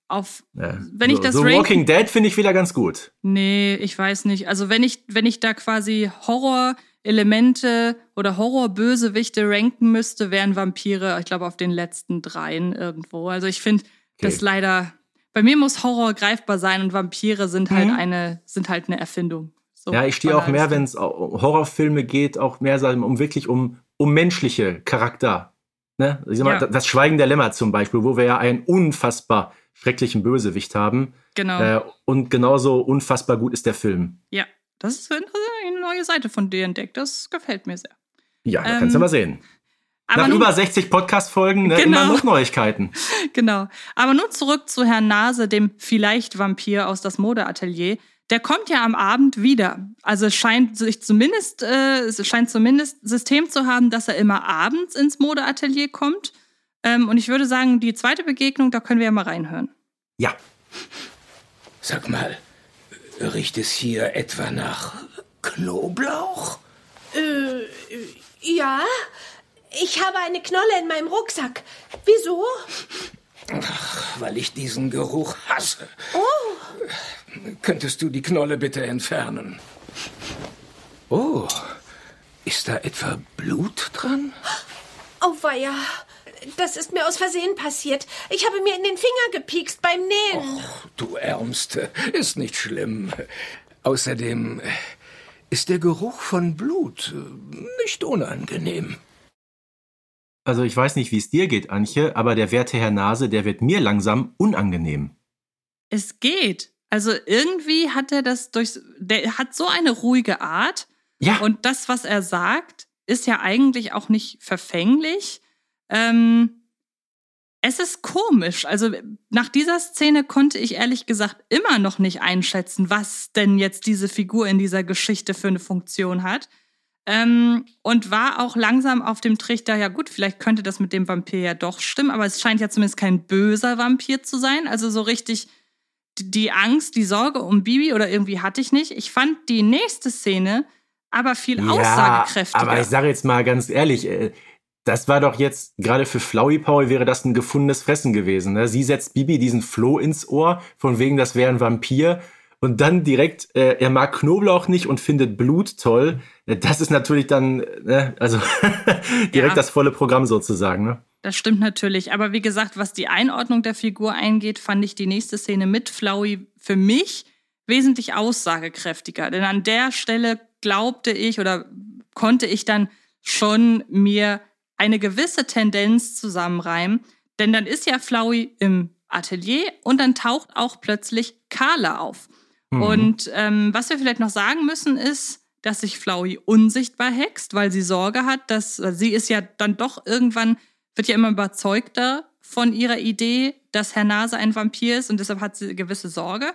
auf ja. wenn ich so, das so ranken, Walking Dead finde ich wieder ganz gut. Nee, ich weiß nicht. Also wenn ich wenn ich da quasi Horror-Elemente oder Horror-Bösewichte ranken müsste, wären Vampire, ich glaube, auf den letzten dreien irgendwo. Also ich finde okay. das leider. Bei mir muss Horror greifbar sein und Vampire sind halt mhm. eine sind halt eine Erfindung. So ja, ich stehe auch mehr, wenn es um Horrorfilme geht, auch mehr um wirklich um um menschliche Charakter. Ne? Ich sag mal, ja. Das Schweigen der Lämmer zum Beispiel, wo wir ja ein unfassbar schrecklichen Bösewicht haben. Genau. Äh, und genauso unfassbar gut ist der Film. Ja, das ist eine neue Seite von dir entdeckt. Das gefällt mir sehr. Ja, da ähm, kannst du mal sehen. Nach nun, über 60 Podcast-Folgen ne, genau, immer noch Neuigkeiten. *laughs* Genau. Aber nun zurück zu Herrn Nase, dem vielleicht Vampir aus das Modeatelier. Der kommt ja am Abend wieder. Also es scheint sich zumindest, äh, es scheint zumindest System zu haben, dass er immer abends ins Modeatelier kommt. Ähm, und ich würde sagen, die zweite Begegnung, da können wir ja mal reinhören. Ja. Sag mal, riecht es hier etwa nach Knoblauch? Äh, ja. Ich habe eine Knolle in meinem Rucksack. Wieso? Ach, weil ich diesen Geruch hasse. Oh. Könntest du die Knolle bitte entfernen? Oh, ist da etwa Blut dran? Oh, weia. Das ist mir aus Versehen passiert. Ich habe mir in den Finger gepiekst beim Nähen. Och, du Ärmste. Ist nicht schlimm. Außerdem ist der Geruch von Blut nicht unangenehm. Also ich weiß nicht, wie es dir geht, Antje, aber der werte Herr Nase, der wird mir langsam unangenehm. Es geht. Also irgendwie hat er das durch. Der hat so eine ruhige Art. Ja. Und das, was er sagt, ist ja eigentlich auch nicht verfänglich. Ähm, es ist komisch. Also nach dieser Szene konnte ich ehrlich gesagt immer noch nicht einschätzen, was denn jetzt diese Figur in dieser Geschichte für eine Funktion hat. Ähm, und war auch langsam auf dem Trichter, ja gut, vielleicht könnte das mit dem Vampir ja doch stimmen, aber es scheint ja zumindest kein böser Vampir zu sein. Also so richtig die Angst, die Sorge um Bibi oder irgendwie hatte ich nicht. Ich fand die nächste Szene aber viel ja, aussagekräftiger. Aber ich sage jetzt mal ganz ehrlich, äh, das war doch jetzt, gerade für Flowey Paul wäre das ein gefundenes Fressen gewesen. Ne? Sie setzt Bibi diesen Floh ins Ohr, von wegen, das wäre ein Vampir. Und dann direkt, äh, er mag Knoblauch nicht und findet Blut toll. Äh, das ist natürlich dann, äh, also *laughs* direkt ja. das volle Programm sozusagen. Ne? Das stimmt natürlich. Aber wie gesagt, was die Einordnung der Figur eingeht, fand ich die nächste Szene mit Flowey für mich wesentlich aussagekräftiger. Denn an der Stelle glaubte ich oder konnte ich dann schon mir eine gewisse Tendenz zusammenreimen. Denn dann ist ja Flowey im Atelier und dann taucht auch plötzlich Carla auf. Mhm. Und ähm, was wir vielleicht noch sagen müssen ist, dass sich Flowey unsichtbar hext, weil sie Sorge hat, dass sie ist ja dann doch irgendwann, wird ja immer überzeugter von ihrer Idee, dass Herr Nase ein Vampir ist und deshalb hat sie gewisse Sorge.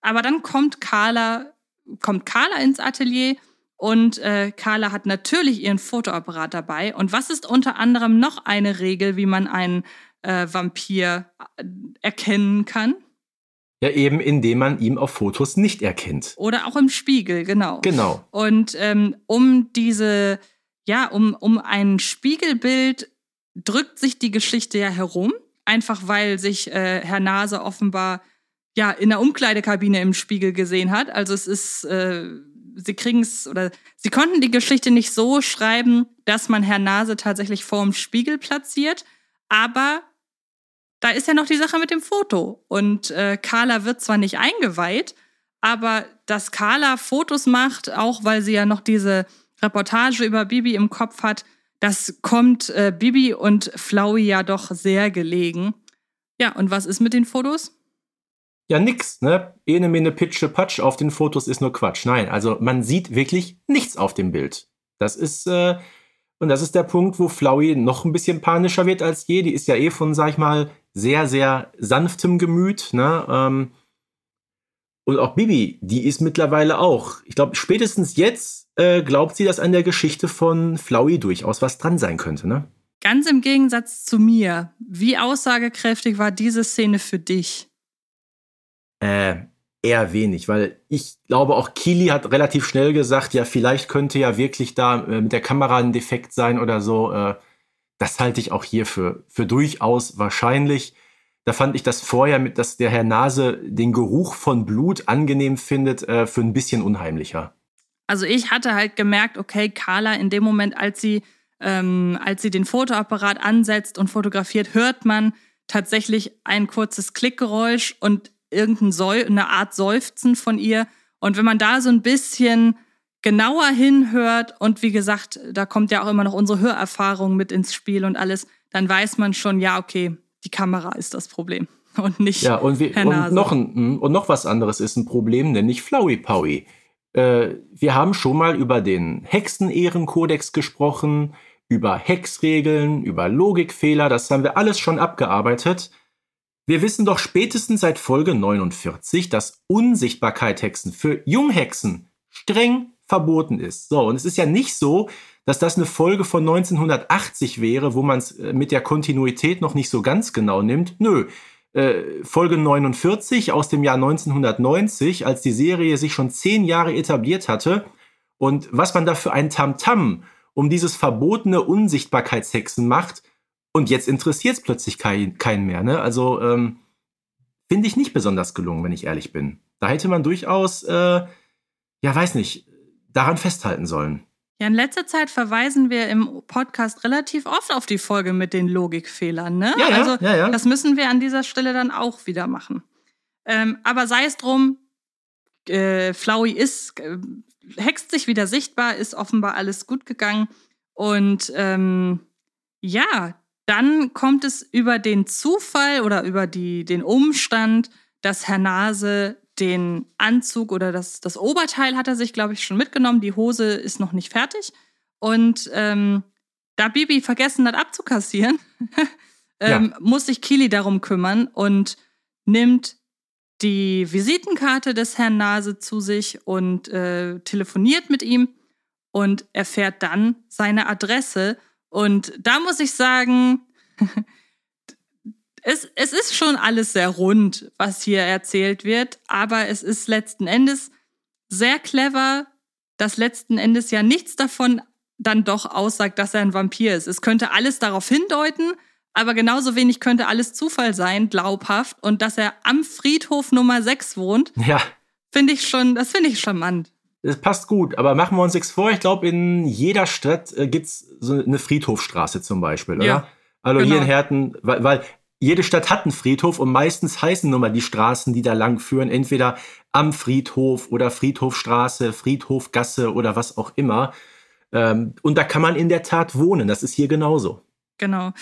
Aber dann kommt Carla, kommt Carla ins Atelier und äh, Carla hat natürlich ihren Fotoapparat dabei. Und was ist unter anderem noch eine Regel, wie man einen äh, Vampir äh, erkennen kann? Ja, eben indem man ihn auf Fotos nicht erkennt. Oder auch im Spiegel, genau. Genau. Und ähm, um diese, ja, um, um ein Spiegelbild drückt sich die Geschichte ja herum. Einfach weil sich äh, Herr Nase offenbar ja in der Umkleidekabine im Spiegel gesehen hat. Also es ist äh, sie kriegen es oder sie konnten die Geschichte nicht so schreiben, dass man Herr Nase tatsächlich vorm Spiegel platziert, aber da ist ja noch die Sache mit dem Foto. Und äh, Carla wird zwar nicht eingeweiht, aber dass Carla Fotos macht, auch weil sie ja noch diese Reportage über Bibi im Kopf hat, das kommt äh, Bibi und Flowey ja doch sehr gelegen. Ja, und was ist mit den Fotos? Ja nix, ne? Ene mene pitsche patsch auf den Fotos ist nur Quatsch. Nein, also man sieht wirklich nichts auf dem Bild. Das ist, äh, und das ist der Punkt, wo Flowey noch ein bisschen panischer wird als je. Die ist ja eh von, sag ich mal, sehr, sehr sanftem Gemüt, ne? Ähm, und auch Bibi, die ist mittlerweile auch. Ich glaube, spätestens jetzt äh, glaubt sie, dass an der Geschichte von Flowey durchaus was dran sein könnte, ne? Ganz im Gegensatz zu mir. Wie aussagekräftig war diese Szene für dich? Äh, eher wenig, weil ich glaube, auch Kili hat relativ schnell gesagt, ja, vielleicht könnte ja wirklich da äh, mit der Kamera ein Defekt sein oder so. Äh, das halte ich auch hier für, für durchaus wahrscheinlich. Da fand ich das vorher, mit, dass der Herr Nase den Geruch von Blut angenehm findet, äh, für ein bisschen unheimlicher. Also ich hatte halt gemerkt, okay, Carla in dem Moment, als sie, ähm, als sie den Fotoapparat ansetzt und fotografiert, hört man tatsächlich ein kurzes Klickgeräusch und irgendein Seu eine Art Seufzen von ihr. Und wenn man da so ein bisschen genauer hinhört und wie gesagt, da kommt ja auch immer noch unsere Hörerfahrung mit ins Spiel und alles, dann weiß man schon, ja, okay, die Kamera ist das Problem *laughs* und nicht ja, und, wir, und noch ein, hm, und noch was anderes ist ein Problem, nämlich Flowey Powie. Äh, wir haben schon mal über den Hexenehrenkodex gesprochen, über Hexregeln, über Logikfehler, das haben wir alles schon abgearbeitet. Wir wissen doch spätestens seit Folge 49, dass Unsichtbarkeit-Hexen für Junghexen streng verboten ist. So, und es ist ja nicht so, dass das eine Folge von 1980 wäre, wo man es äh, mit der Kontinuität noch nicht so ganz genau nimmt. Nö. Äh, Folge 49 aus dem Jahr 1990, als die Serie sich schon zehn Jahre etabliert hatte. Und was man da für ein Tamtam um dieses verbotene Unsichtbarkeitshexen macht, und jetzt interessiert es plötzlich keinen kein mehr. Ne? Also ähm, finde ich nicht besonders gelungen, wenn ich ehrlich bin. Da hätte man durchaus, äh, ja, weiß nicht, daran festhalten sollen. Ja, in letzter Zeit verweisen wir im Podcast relativ oft auf die Folge mit den Logikfehlern. Ne? Ja, ja, also ja, ja. das müssen wir an dieser Stelle dann auch wieder machen. Ähm, aber sei es drum, äh, Flowey ist, äh, hext sich wieder sichtbar, ist offenbar alles gut gegangen. Und ähm, ja, dann kommt es über den Zufall oder über die, den Umstand, dass Herr Nase den Anzug oder das, das Oberteil hat er sich, glaube ich, schon mitgenommen. Die Hose ist noch nicht fertig. Und ähm, da Bibi vergessen hat abzukassieren, *laughs* ähm, ja. muss sich Kili darum kümmern und nimmt die Visitenkarte des Herrn Nase zu sich und äh, telefoniert mit ihm und erfährt dann seine Adresse und da muss ich sagen, *laughs* es, es ist schon alles sehr rund, was hier erzählt wird, aber es ist letzten Endes sehr clever, dass letzten Endes ja nichts davon dann doch aussagt, dass er ein Vampir ist. Es könnte alles darauf hindeuten, aber genauso wenig könnte alles Zufall sein, glaubhaft. Und dass er am Friedhof Nummer 6 wohnt, Ja, finde ich schon, das finde ich charmant. Das passt gut. Aber machen wir uns nichts vor. Ich glaube, in jeder Stadt äh, gibt's so eine Friedhofstraße zum Beispiel, oder? Ja, also hier genau. in Herten, weil, weil jede Stadt hat einen Friedhof und meistens heißen nun mal die Straßen, die da lang führen, entweder am Friedhof oder Friedhofstraße, Friedhofgasse oder was auch immer. Ähm, und da kann man in der Tat wohnen. Das ist hier genauso. Genau.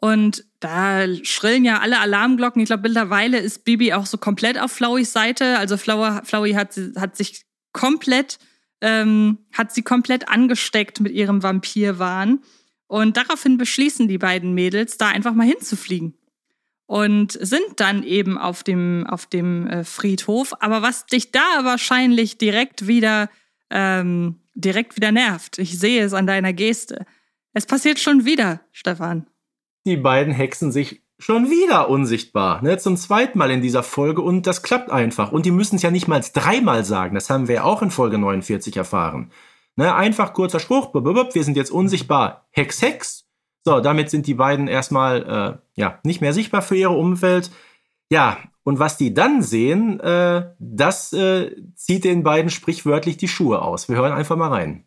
Und da schrillen ja alle Alarmglocken. Ich glaube, mittlerweile ist Bibi auch so komplett auf Flowys Seite. Also Flower, Flowey hat, hat sich komplett, ähm, hat sie komplett angesteckt mit ihrem Vampirwahn. Und daraufhin beschließen die beiden Mädels, da einfach mal hinzufliegen. Und sind dann eben auf dem, auf dem äh, Friedhof. Aber was dich da wahrscheinlich direkt wieder, ähm, direkt wieder nervt, ich sehe es an deiner Geste. Es passiert schon wieder, Stefan. Die beiden hexen sich schon wieder unsichtbar. Ne? Zum zweiten Mal in dieser Folge und das klappt einfach. Und die müssen es ja nicht mal dreimal sagen. Das haben wir ja auch in Folge 49 erfahren. Ne? Einfach kurzer Spruch, bub, bub, wir sind jetzt unsichtbar. Hex, Hex. So, damit sind die beiden erstmal äh, ja nicht mehr sichtbar für ihre Umwelt. Ja, und was die dann sehen, äh, das äh, zieht den beiden sprichwörtlich die Schuhe aus. Wir hören einfach mal rein.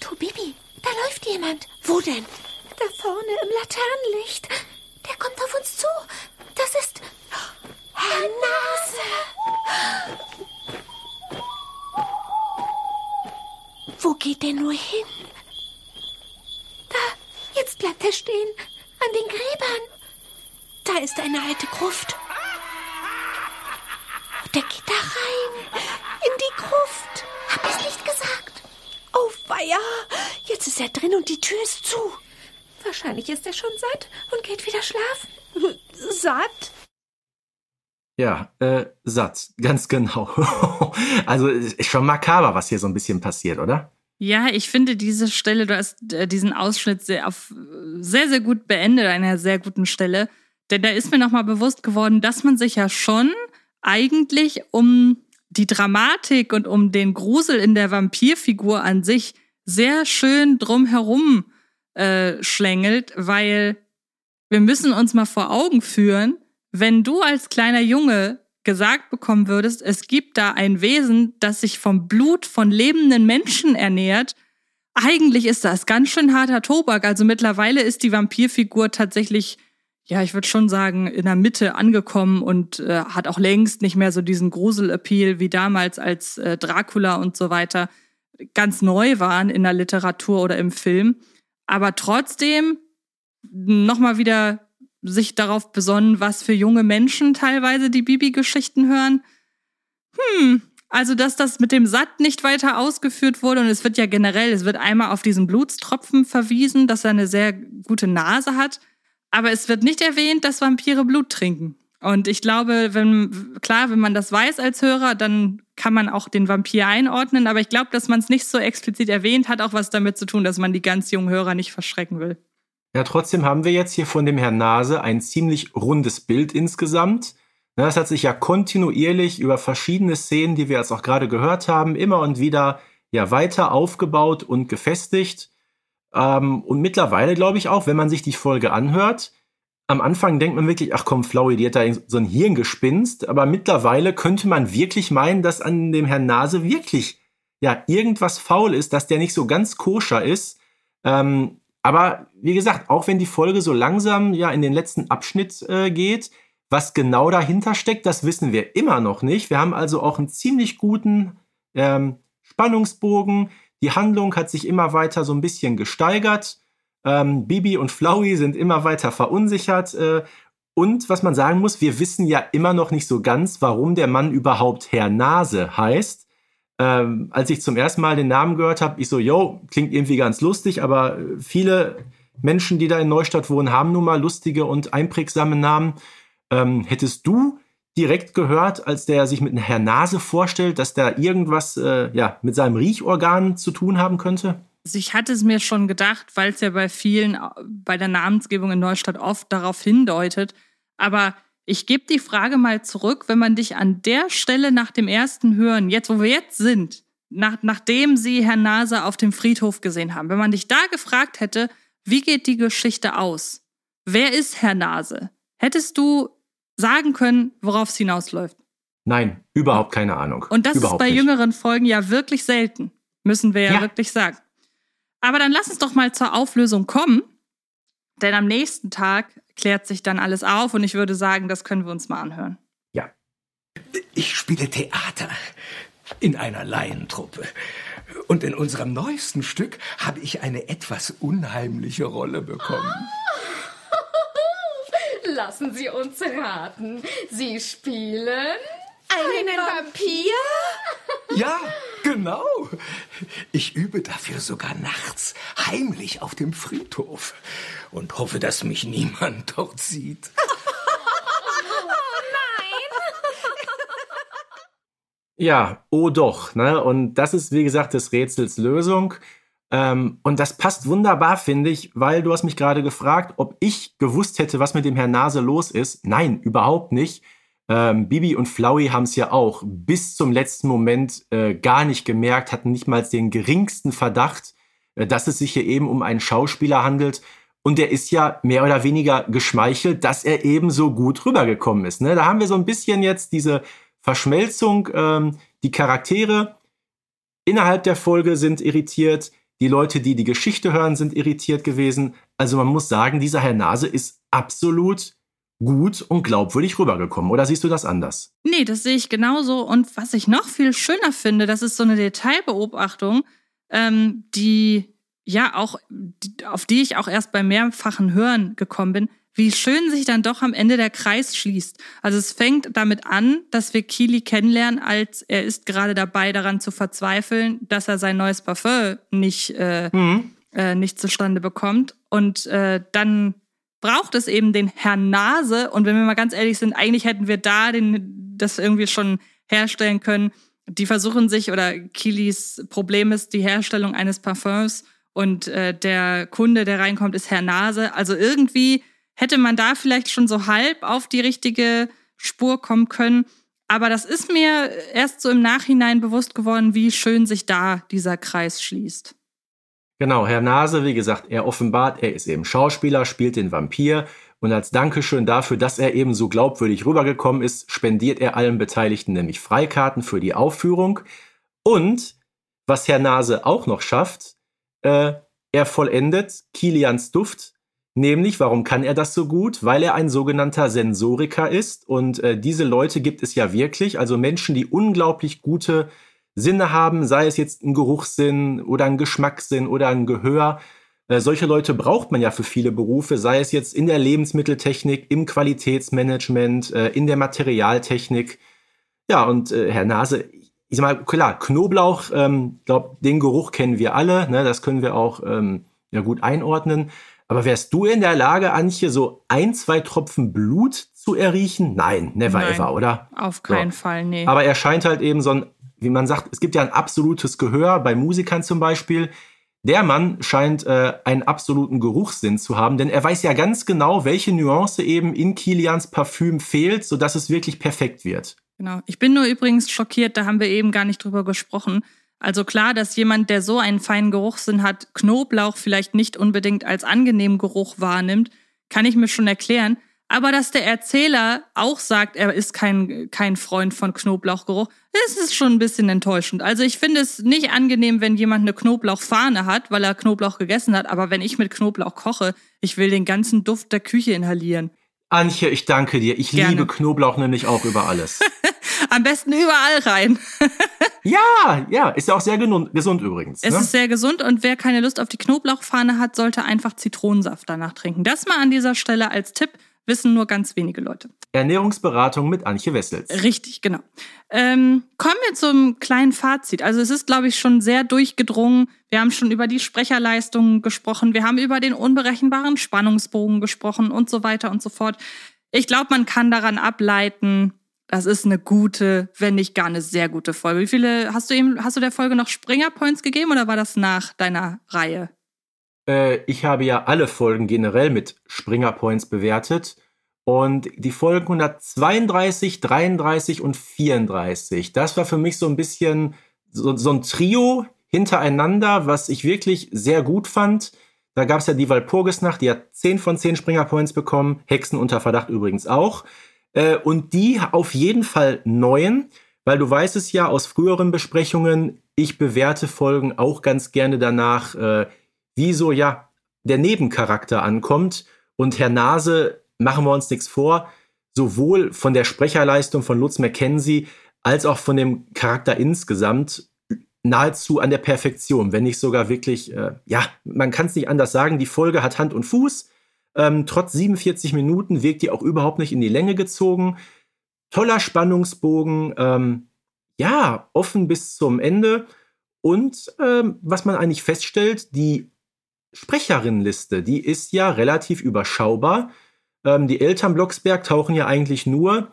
Du, Bibi, da läuft jemand. Wo denn? Da vorne im Laternenlicht. Kommt auf uns zu. Das ist Herr Nase. Wo geht der nur hin? Da, jetzt bleibt er stehen. An den Gräbern. Da ist eine alte Gruft. Der geht da rein. In die Gruft. Hab ich's nicht gesagt? Oh, weia. Jetzt ist er drin und die Tür ist zu. Wahrscheinlich ist er schon satt und geht wieder schlafen. *laughs* Satt? Ja, äh, satt, ganz genau. *laughs* also ist schon makaber, was hier so ein bisschen passiert, oder? Ja, ich finde diese Stelle, du hast äh, diesen Ausschnitt sehr, auf, sehr, sehr gut beendet, an einer sehr guten Stelle. Denn da ist mir nochmal bewusst geworden, dass man sich ja schon eigentlich um die Dramatik und um den Grusel in der Vampirfigur an sich sehr schön drumherum äh, schlängelt, weil wir müssen uns mal vor Augen führen, wenn du als kleiner Junge gesagt bekommen würdest, es gibt da ein Wesen, das sich vom Blut von lebenden Menschen ernährt, eigentlich ist das ganz schön harter Tobak. Also mittlerweile ist die Vampirfigur tatsächlich, ja, ich würde schon sagen, in der Mitte angekommen und äh, hat auch längst nicht mehr so diesen Grusel-Appeal wie damals, als äh, Dracula und so weiter ganz neu waren in der Literatur oder im Film. Aber trotzdem nochmal wieder sich darauf besonnen, was für junge Menschen teilweise die Bibi-Geschichten hören. Hm, also dass das mit dem Satt nicht weiter ausgeführt wurde und es wird ja generell, es wird einmal auf diesen Blutstropfen verwiesen, dass er eine sehr gute Nase hat, aber es wird nicht erwähnt, dass Vampire Blut trinken. Und ich glaube, wenn klar, wenn man das weiß als Hörer, dann kann man auch den Vampir einordnen, aber ich glaube, dass man es nicht so explizit erwähnt, hat auch was damit zu tun, dass man die ganz jungen Hörer nicht verschrecken will. Ja, trotzdem haben wir jetzt hier von dem Herrn Nase ein ziemlich rundes Bild insgesamt. Das hat sich ja kontinuierlich über verschiedene Szenen, die wir jetzt auch gerade gehört haben, immer und wieder ja weiter aufgebaut und gefestigt. Ähm, und mittlerweile glaube ich auch, wenn man sich die Folge anhört, am Anfang denkt man wirklich, ach komm, Flowey, die hat da so ein Hirngespinst, aber mittlerweile könnte man wirklich meinen, dass an dem Herrn Nase wirklich ja irgendwas faul ist, dass der nicht so ganz koscher ist. Ähm, aber wie gesagt, auch wenn die Folge so langsam ja in den letzten Abschnitt äh, geht, was genau dahinter steckt, das wissen wir immer noch nicht. Wir haben also auch einen ziemlich guten ähm, Spannungsbogen. Die Handlung hat sich immer weiter so ein bisschen gesteigert. Ähm, Bibi und Flowey sind immer weiter verunsichert. Äh, und was man sagen muss, wir wissen ja immer noch nicht so ganz, warum der Mann überhaupt Herr Nase heißt. Ähm, als ich zum ersten Mal den Namen gehört habe, ich so, yo, klingt irgendwie ganz lustig, aber äh, viele Menschen, die da in Neustadt wohnen, haben nun mal lustige und einprägsame Namen. Ähm, hättest du direkt gehört, als der sich mit einem Herr Nase vorstellt, dass da irgendwas äh, ja, mit seinem Riechorgan zu tun haben könnte? Also ich hatte es mir schon gedacht, weil es ja bei vielen äh, bei der Namensgebung in Neustadt oft darauf hindeutet. Aber ich gebe die Frage mal zurück, wenn man dich an der Stelle nach dem ersten Hören, jetzt wo wir jetzt sind, nach, nachdem sie Herrn Nase auf dem Friedhof gesehen haben. Wenn man dich da gefragt hätte, wie geht die Geschichte aus? Wer ist Herr Nase? Hättest du sagen können, worauf es hinausläuft? Nein, überhaupt keine Ahnung. Und das überhaupt ist bei nicht. jüngeren Folgen ja wirklich selten, müssen wir ja, Ja. wirklich sagen. Aber dann lass uns doch mal zur Auflösung kommen, denn am nächsten Tag klärt sich dann alles auf und ich würde sagen, das können wir uns mal anhören. Ja. Ich spiele Theater in einer Laientruppe. Und in unserem neuesten Stück habe ich eine etwas unheimliche Rolle bekommen. *laughs* Lassen Sie uns raten. Sie spielen Einen Vampir? Ja, *laughs* genau. Ich übe dafür sogar nachts heimlich auf dem Friedhof und hoffe, dass mich niemand dort sieht. *laughs* Ja, oh doch. Ne? Und das ist, wie gesagt, des Rätsels Lösung. Ähm, und das passt wunderbar, finde ich, weil du hast mich gerade gefragt, ob ich gewusst hätte, was mit dem Herrn Nase los ist. Nein, überhaupt nicht. Ähm, Bibi und Flowey haben es ja auch bis zum letzten Moment äh, gar nicht gemerkt, hatten nicht mal den geringsten Verdacht, äh, dass es sich hier eben um einen Schauspieler handelt. Und der ist ja mehr oder weniger geschmeichelt, dass er eben so gut rübergekommen ist. Ne? Da haben wir so ein bisschen jetzt diese Verschmelzung. Ähm, die Charaktere innerhalb der Folge sind irritiert. Die Leute, die die Geschichte hören, sind irritiert gewesen. Also man muss sagen, dieser Herr Nase ist absolut gut und glaubwürdig rübergekommen. Oder siehst du das anders? Nee, das sehe ich genauso. Und was ich noch viel schöner finde, das ist so eine Detailbeobachtung, ähm, die ja auch, die, auf die ich auch erst beim mehrfachen Hören gekommen bin, wie schön sich dann doch am Ende der Kreis schließt. Also es fängt damit an, dass wir Kili kennenlernen, als er ist gerade dabei, daran zu verzweifeln, dass er sein neues Parfum nicht, äh, äh, nicht zustande bekommt. Und äh, dann braucht es eben den Herrn Nase. Und wenn wir mal ganz ehrlich sind, eigentlich hätten wir da den, das irgendwie schon herstellen können. Die versuchen sich, oder Kilis Problem ist die Herstellung eines Parfums. Und äh, der Kunde, der reinkommt, ist Herr Nase. Also irgendwie hätte man da vielleicht schon so halb auf die richtige Spur kommen können. Aber das ist mir erst so im Nachhinein bewusst geworden, wie schön sich da dieser Kreis schließt. Genau, Herr Nase, wie gesagt, er offenbart, er ist eben Schauspieler, spielt den Vampir und als Dankeschön dafür, dass er eben so glaubwürdig rübergekommen ist, spendiert er allen Beteiligten nämlich Freikarten für die Aufführung. Und was Herr Nase auch noch schafft, äh, er vollendet Kilians Duft. Nämlich, warum kann er das so gut? Weil er ein sogenannter Sensoriker ist. Und äh, diese Leute gibt es ja wirklich. Also Menschen, die unglaublich gute Sinne haben, sei es jetzt ein Geruchssinn oder ein Geschmackssinn oder ein Gehör. Äh, solche Leute braucht man ja für viele Berufe, sei es jetzt in der Lebensmitteltechnik, im Qualitätsmanagement, äh, in der Materialtechnik. Ja, und äh, Herr Nase, ich sag mal, klar, Knoblauch, ähm, glaub, den Geruch kennen wir alle, ne, das können wir auch ähm, ja, gut einordnen. Aber wärst du in der Lage, Antje, so ein, zwei Tropfen Blut zu erriechen? Nein, never Nein, ever, oder? Auf keinen Ja. Fall, nee. Aber er scheint halt eben so ein, wie man sagt, es gibt ja ein absolutes Gehör bei Musikern zum Beispiel. Der Mann scheint äh, einen absoluten Geruchssinn zu haben, denn er weiß ja ganz genau, welche Nuance eben in Kilians Parfüm fehlt, sodass es wirklich perfekt wird. Genau. Ich bin nur übrigens schockiert, da haben wir eben gar nicht drüber gesprochen. Also klar, dass jemand, der so einen feinen Geruchssinn hat, Knoblauch vielleicht nicht unbedingt als angenehmen Geruch wahrnimmt, kann ich mir schon erklären. Aber dass der Erzähler auch sagt, er ist kein, kein Freund von Knoblauchgeruch, das ist schon ein bisschen enttäuschend. Also ich finde es nicht angenehm, wenn jemand eine Knoblauchfahne hat, weil er Knoblauch gegessen hat. Aber wenn ich mit Knoblauch koche, ich will den ganzen Duft der Küche inhalieren. Antje, ich danke dir. Ich Gerne. liebe Knoblauch nämlich auch über alles. *laughs* Am besten überall rein. *laughs* ja, ja, ist ja auch sehr gesund, gesund übrigens. Es ne? ist sehr gesund und wer keine Lust auf die Knoblauchfahne hat, sollte einfach Zitronensaft danach trinken. Das mal an dieser Stelle als Tipp, wissen nur ganz wenige Leute. Ernährungsberatung mit Antje Wessels. Richtig, genau. Ähm, kommen wir zum kleinen Fazit. Also es ist, glaube ich, schon sehr durchgedrungen. Wir haben schon über die Sprecherleistungen gesprochen. Wir haben über den unberechenbaren Spannungsbogen gesprochen und so weiter und so fort. Ich glaube, man kann daran ableiten, das ist eine gute, wenn nicht gar eine sehr gute Folge. Wie viele hast du eben, hast du der Folge noch Springer Points gegeben oder war das nach deiner Reihe? Äh, ich habe ja alle Folgen generell mit Springer Points bewertet. Und die Folgen 132, 33 und 34, das war für mich so ein bisschen so, so ein Trio hintereinander, was ich wirklich sehr gut fand. Da gab es ja die Walpurgisnacht, die hat 10 von 10 Springer-Points bekommen, Hexen unter Verdacht übrigens auch. Äh, und die auf jeden Fall neuen, weil du weißt es ja aus früheren Besprechungen, ich bewerte Folgen auch ganz gerne danach, äh, wie so ja der Nebencharakter ankommt. Und Herr Nase, machen wir uns nichts vor, sowohl von der Sprecherleistung von Lutz McKenzie als auch von dem Charakter insgesamt nahezu an der Perfektion, wenn nicht sogar wirklich, äh, ja, man kann es nicht anders sagen, die Folge hat Hand und Fuß. Ähm, trotz 47 Minuten wirkt die auch überhaupt nicht in die Länge gezogen. Toller Spannungsbogen, ähm, ja, offen bis zum Ende. Und ähm, was man eigentlich feststellt, die Sprecherinnenliste, die ist ja relativ überschaubar. Ähm, die Eltern Blocksberg tauchen ja eigentlich nur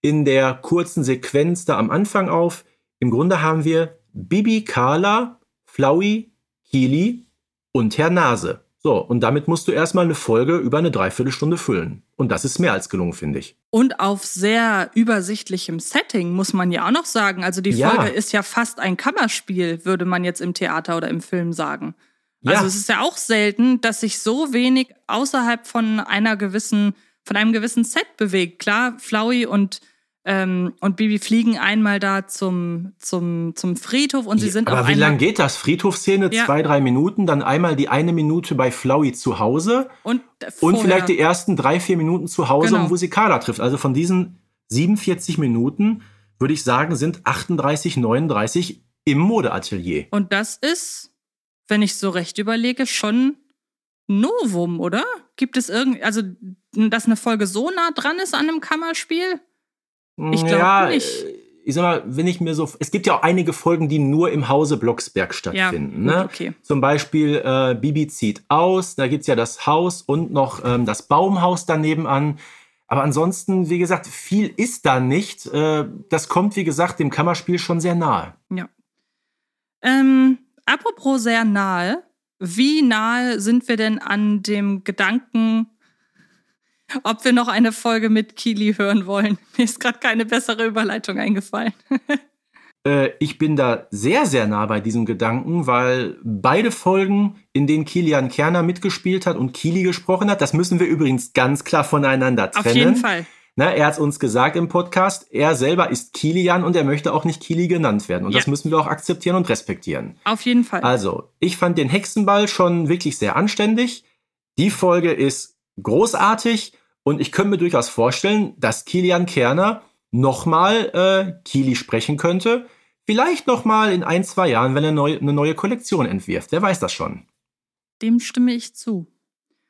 in der kurzen Sequenz da am Anfang auf. Im Grunde haben wir Bibi, Carla, Flowey, Kili und Herr Nase. So, und damit musst du erstmal eine Folge über eine Dreiviertelstunde füllen. Und das ist mehr als gelungen, finde ich. Und auf sehr übersichtlichem Setting, muss man ja auch noch sagen. Also die Ja. Folge ist ja fast ein Kammerspiel, würde man jetzt im Theater oder im Film sagen. Also Ja. es ist ja auch selten, dass sich so wenig außerhalb von einer gewissen, von einem gewissen Set bewegt. Klar, Flowey und ähm, und Bibi fliegen einmal da zum, zum, zum Friedhof und sie sind Aber auch wie einmal lang geht das? Friedhofsszene, Ja. zwei, drei Minuten, dann einmal die eine Minute bei Flowey zu Hause und, und vielleicht die ersten drei, vier Minuten zu Hause, Genau. wo sie Carla trifft. Also von diesen 47 Minuten würde ich sagen, sind 38, 39 im Modeatelier. Und das ist, wenn ich so recht überlege, schon Novum, oder? Gibt es irgend, also, dass eine Folge so nah dran ist an einem Kammerspiel? Ich glaub ja, nicht. äh, Ich sag mal, wenn ich mir so, es gibt ja auch einige Folgen, die nur im Hause Blocksberg stattfinden. gut, ne? okay. Zum Beispiel äh, Bibi zieht aus, da gibt's ja das Haus und noch ähm, das Baumhaus daneben an. Aber ansonsten, wie gesagt, viel ist da nicht. Äh, das kommt, wie gesagt, dem Kammerspiel schon sehr nahe. Ja. Ähm, apropos sehr nahe, wie nahe sind wir denn an dem Gedanken, ob wir noch eine Folge mit Kili hören wollen? *laughs* Mir ist gerade keine bessere Überleitung eingefallen. *laughs* Äh, ich bin da sehr, sehr nah bei diesem Gedanken, weil beide Folgen, in denen Kilian Kerner mitgespielt hat und Kili gesprochen hat, das müssen wir übrigens ganz klar voneinander trennen. Auf jeden Fall. Na, er hat uns gesagt im Podcast, er selber ist Kilian und er möchte auch nicht Kili genannt werden. Und Ja. das müssen wir auch akzeptieren und respektieren. Auf jeden Fall. Also, ich fand den Hexenball schon wirklich sehr anständig. Die Folge ist großartig und ich könnte mir durchaus vorstellen, dass Kilian Kerner nochmal äh, Kili sprechen könnte. Vielleicht nochmal in ein, zwei Jahren, wenn er neu, eine neue Kollektion entwirft. Wer weiß das schon. Dem stimme ich zu.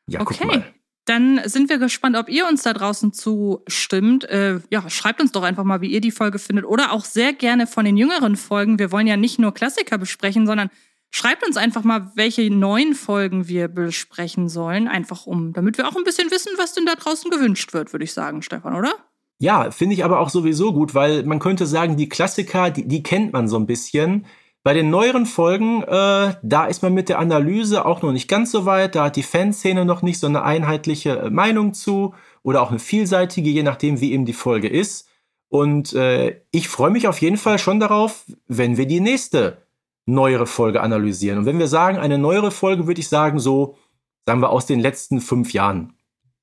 Ja, guck okay. mal. Dann sind wir gespannt, ob ihr uns da draußen zustimmt. Äh, ja, schreibt uns doch einfach mal, wie ihr die Folge findet. Oder auch sehr gerne von den jüngeren Folgen. Wir wollen ja nicht nur Klassiker besprechen, sondern schreibt uns einfach mal, welche neuen Folgen wir besprechen sollen. Einfach um, damit wir auch ein bisschen wissen, was denn da draußen gewünscht wird, würde ich sagen, Stefan, oder? Ja, finde ich aber auch sowieso gut, weil man könnte sagen, die Klassiker, die, die kennt man so ein bisschen. Bei den neueren Folgen, äh, da ist man mit der Analyse auch noch nicht ganz so weit. Da hat die Fanszene noch nicht so eine einheitliche äh, Meinung zu oder auch eine vielseitige, je nachdem, wie eben die Folge ist. Und äh, ich freue mich auf jeden Fall schon darauf, wenn wir die nächste neuere Folge analysieren. Und wenn wir sagen, eine neuere Folge, würde ich sagen, so, sagen wir, aus den letzten fünf Jahren.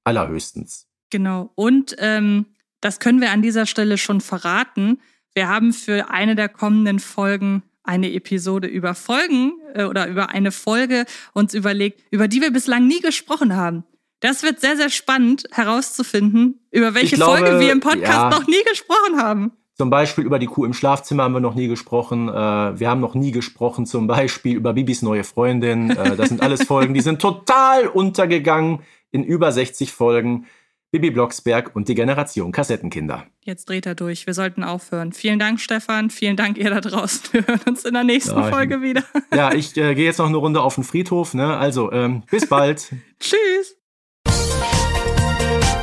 Allerhöchstens. Genau. Und ähm, das können wir an dieser Stelle schon verraten. Wir haben für eine der kommenden Folgen eine Episode über Folgen äh, oder über eine Folge uns überlegt, über die wir bislang nie gesprochen haben. Das wird sehr, sehr spannend herauszufinden, über welche glaube, Folge wir im Podcast ja. noch nie gesprochen haben. Zum Beispiel über die Kuh im Schlafzimmer haben wir noch nie gesprochen. Äh, wir haben noch nie gesprochen, zum Beispiel über Bibis neue Freundin. Äh, das sind alles Folgen, die sind total untergegangen in über 60 Folgen. Bibi Blocksberg und die Generation Kassettenkinder. Jetzt dreht er durch. Wir sollten aufhören. Vielen Dank, Stefan. Vielen Dank, ihr da draußen. Wir hören uns in der nächsten Ja, ich- Folge wieder. *laughs* Ja, ich äh, gehe jetzt noch eine Runde auf den Friedhof. Ne? Also, ähm, bis bald. *laughs* Tschüss.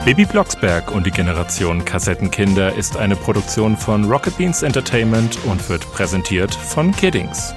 Baby Blocksberg und die Generation Kassettenkinder ist eine Produktion von Rocket Beans Entertainment und wird präsentiert von Kiddings.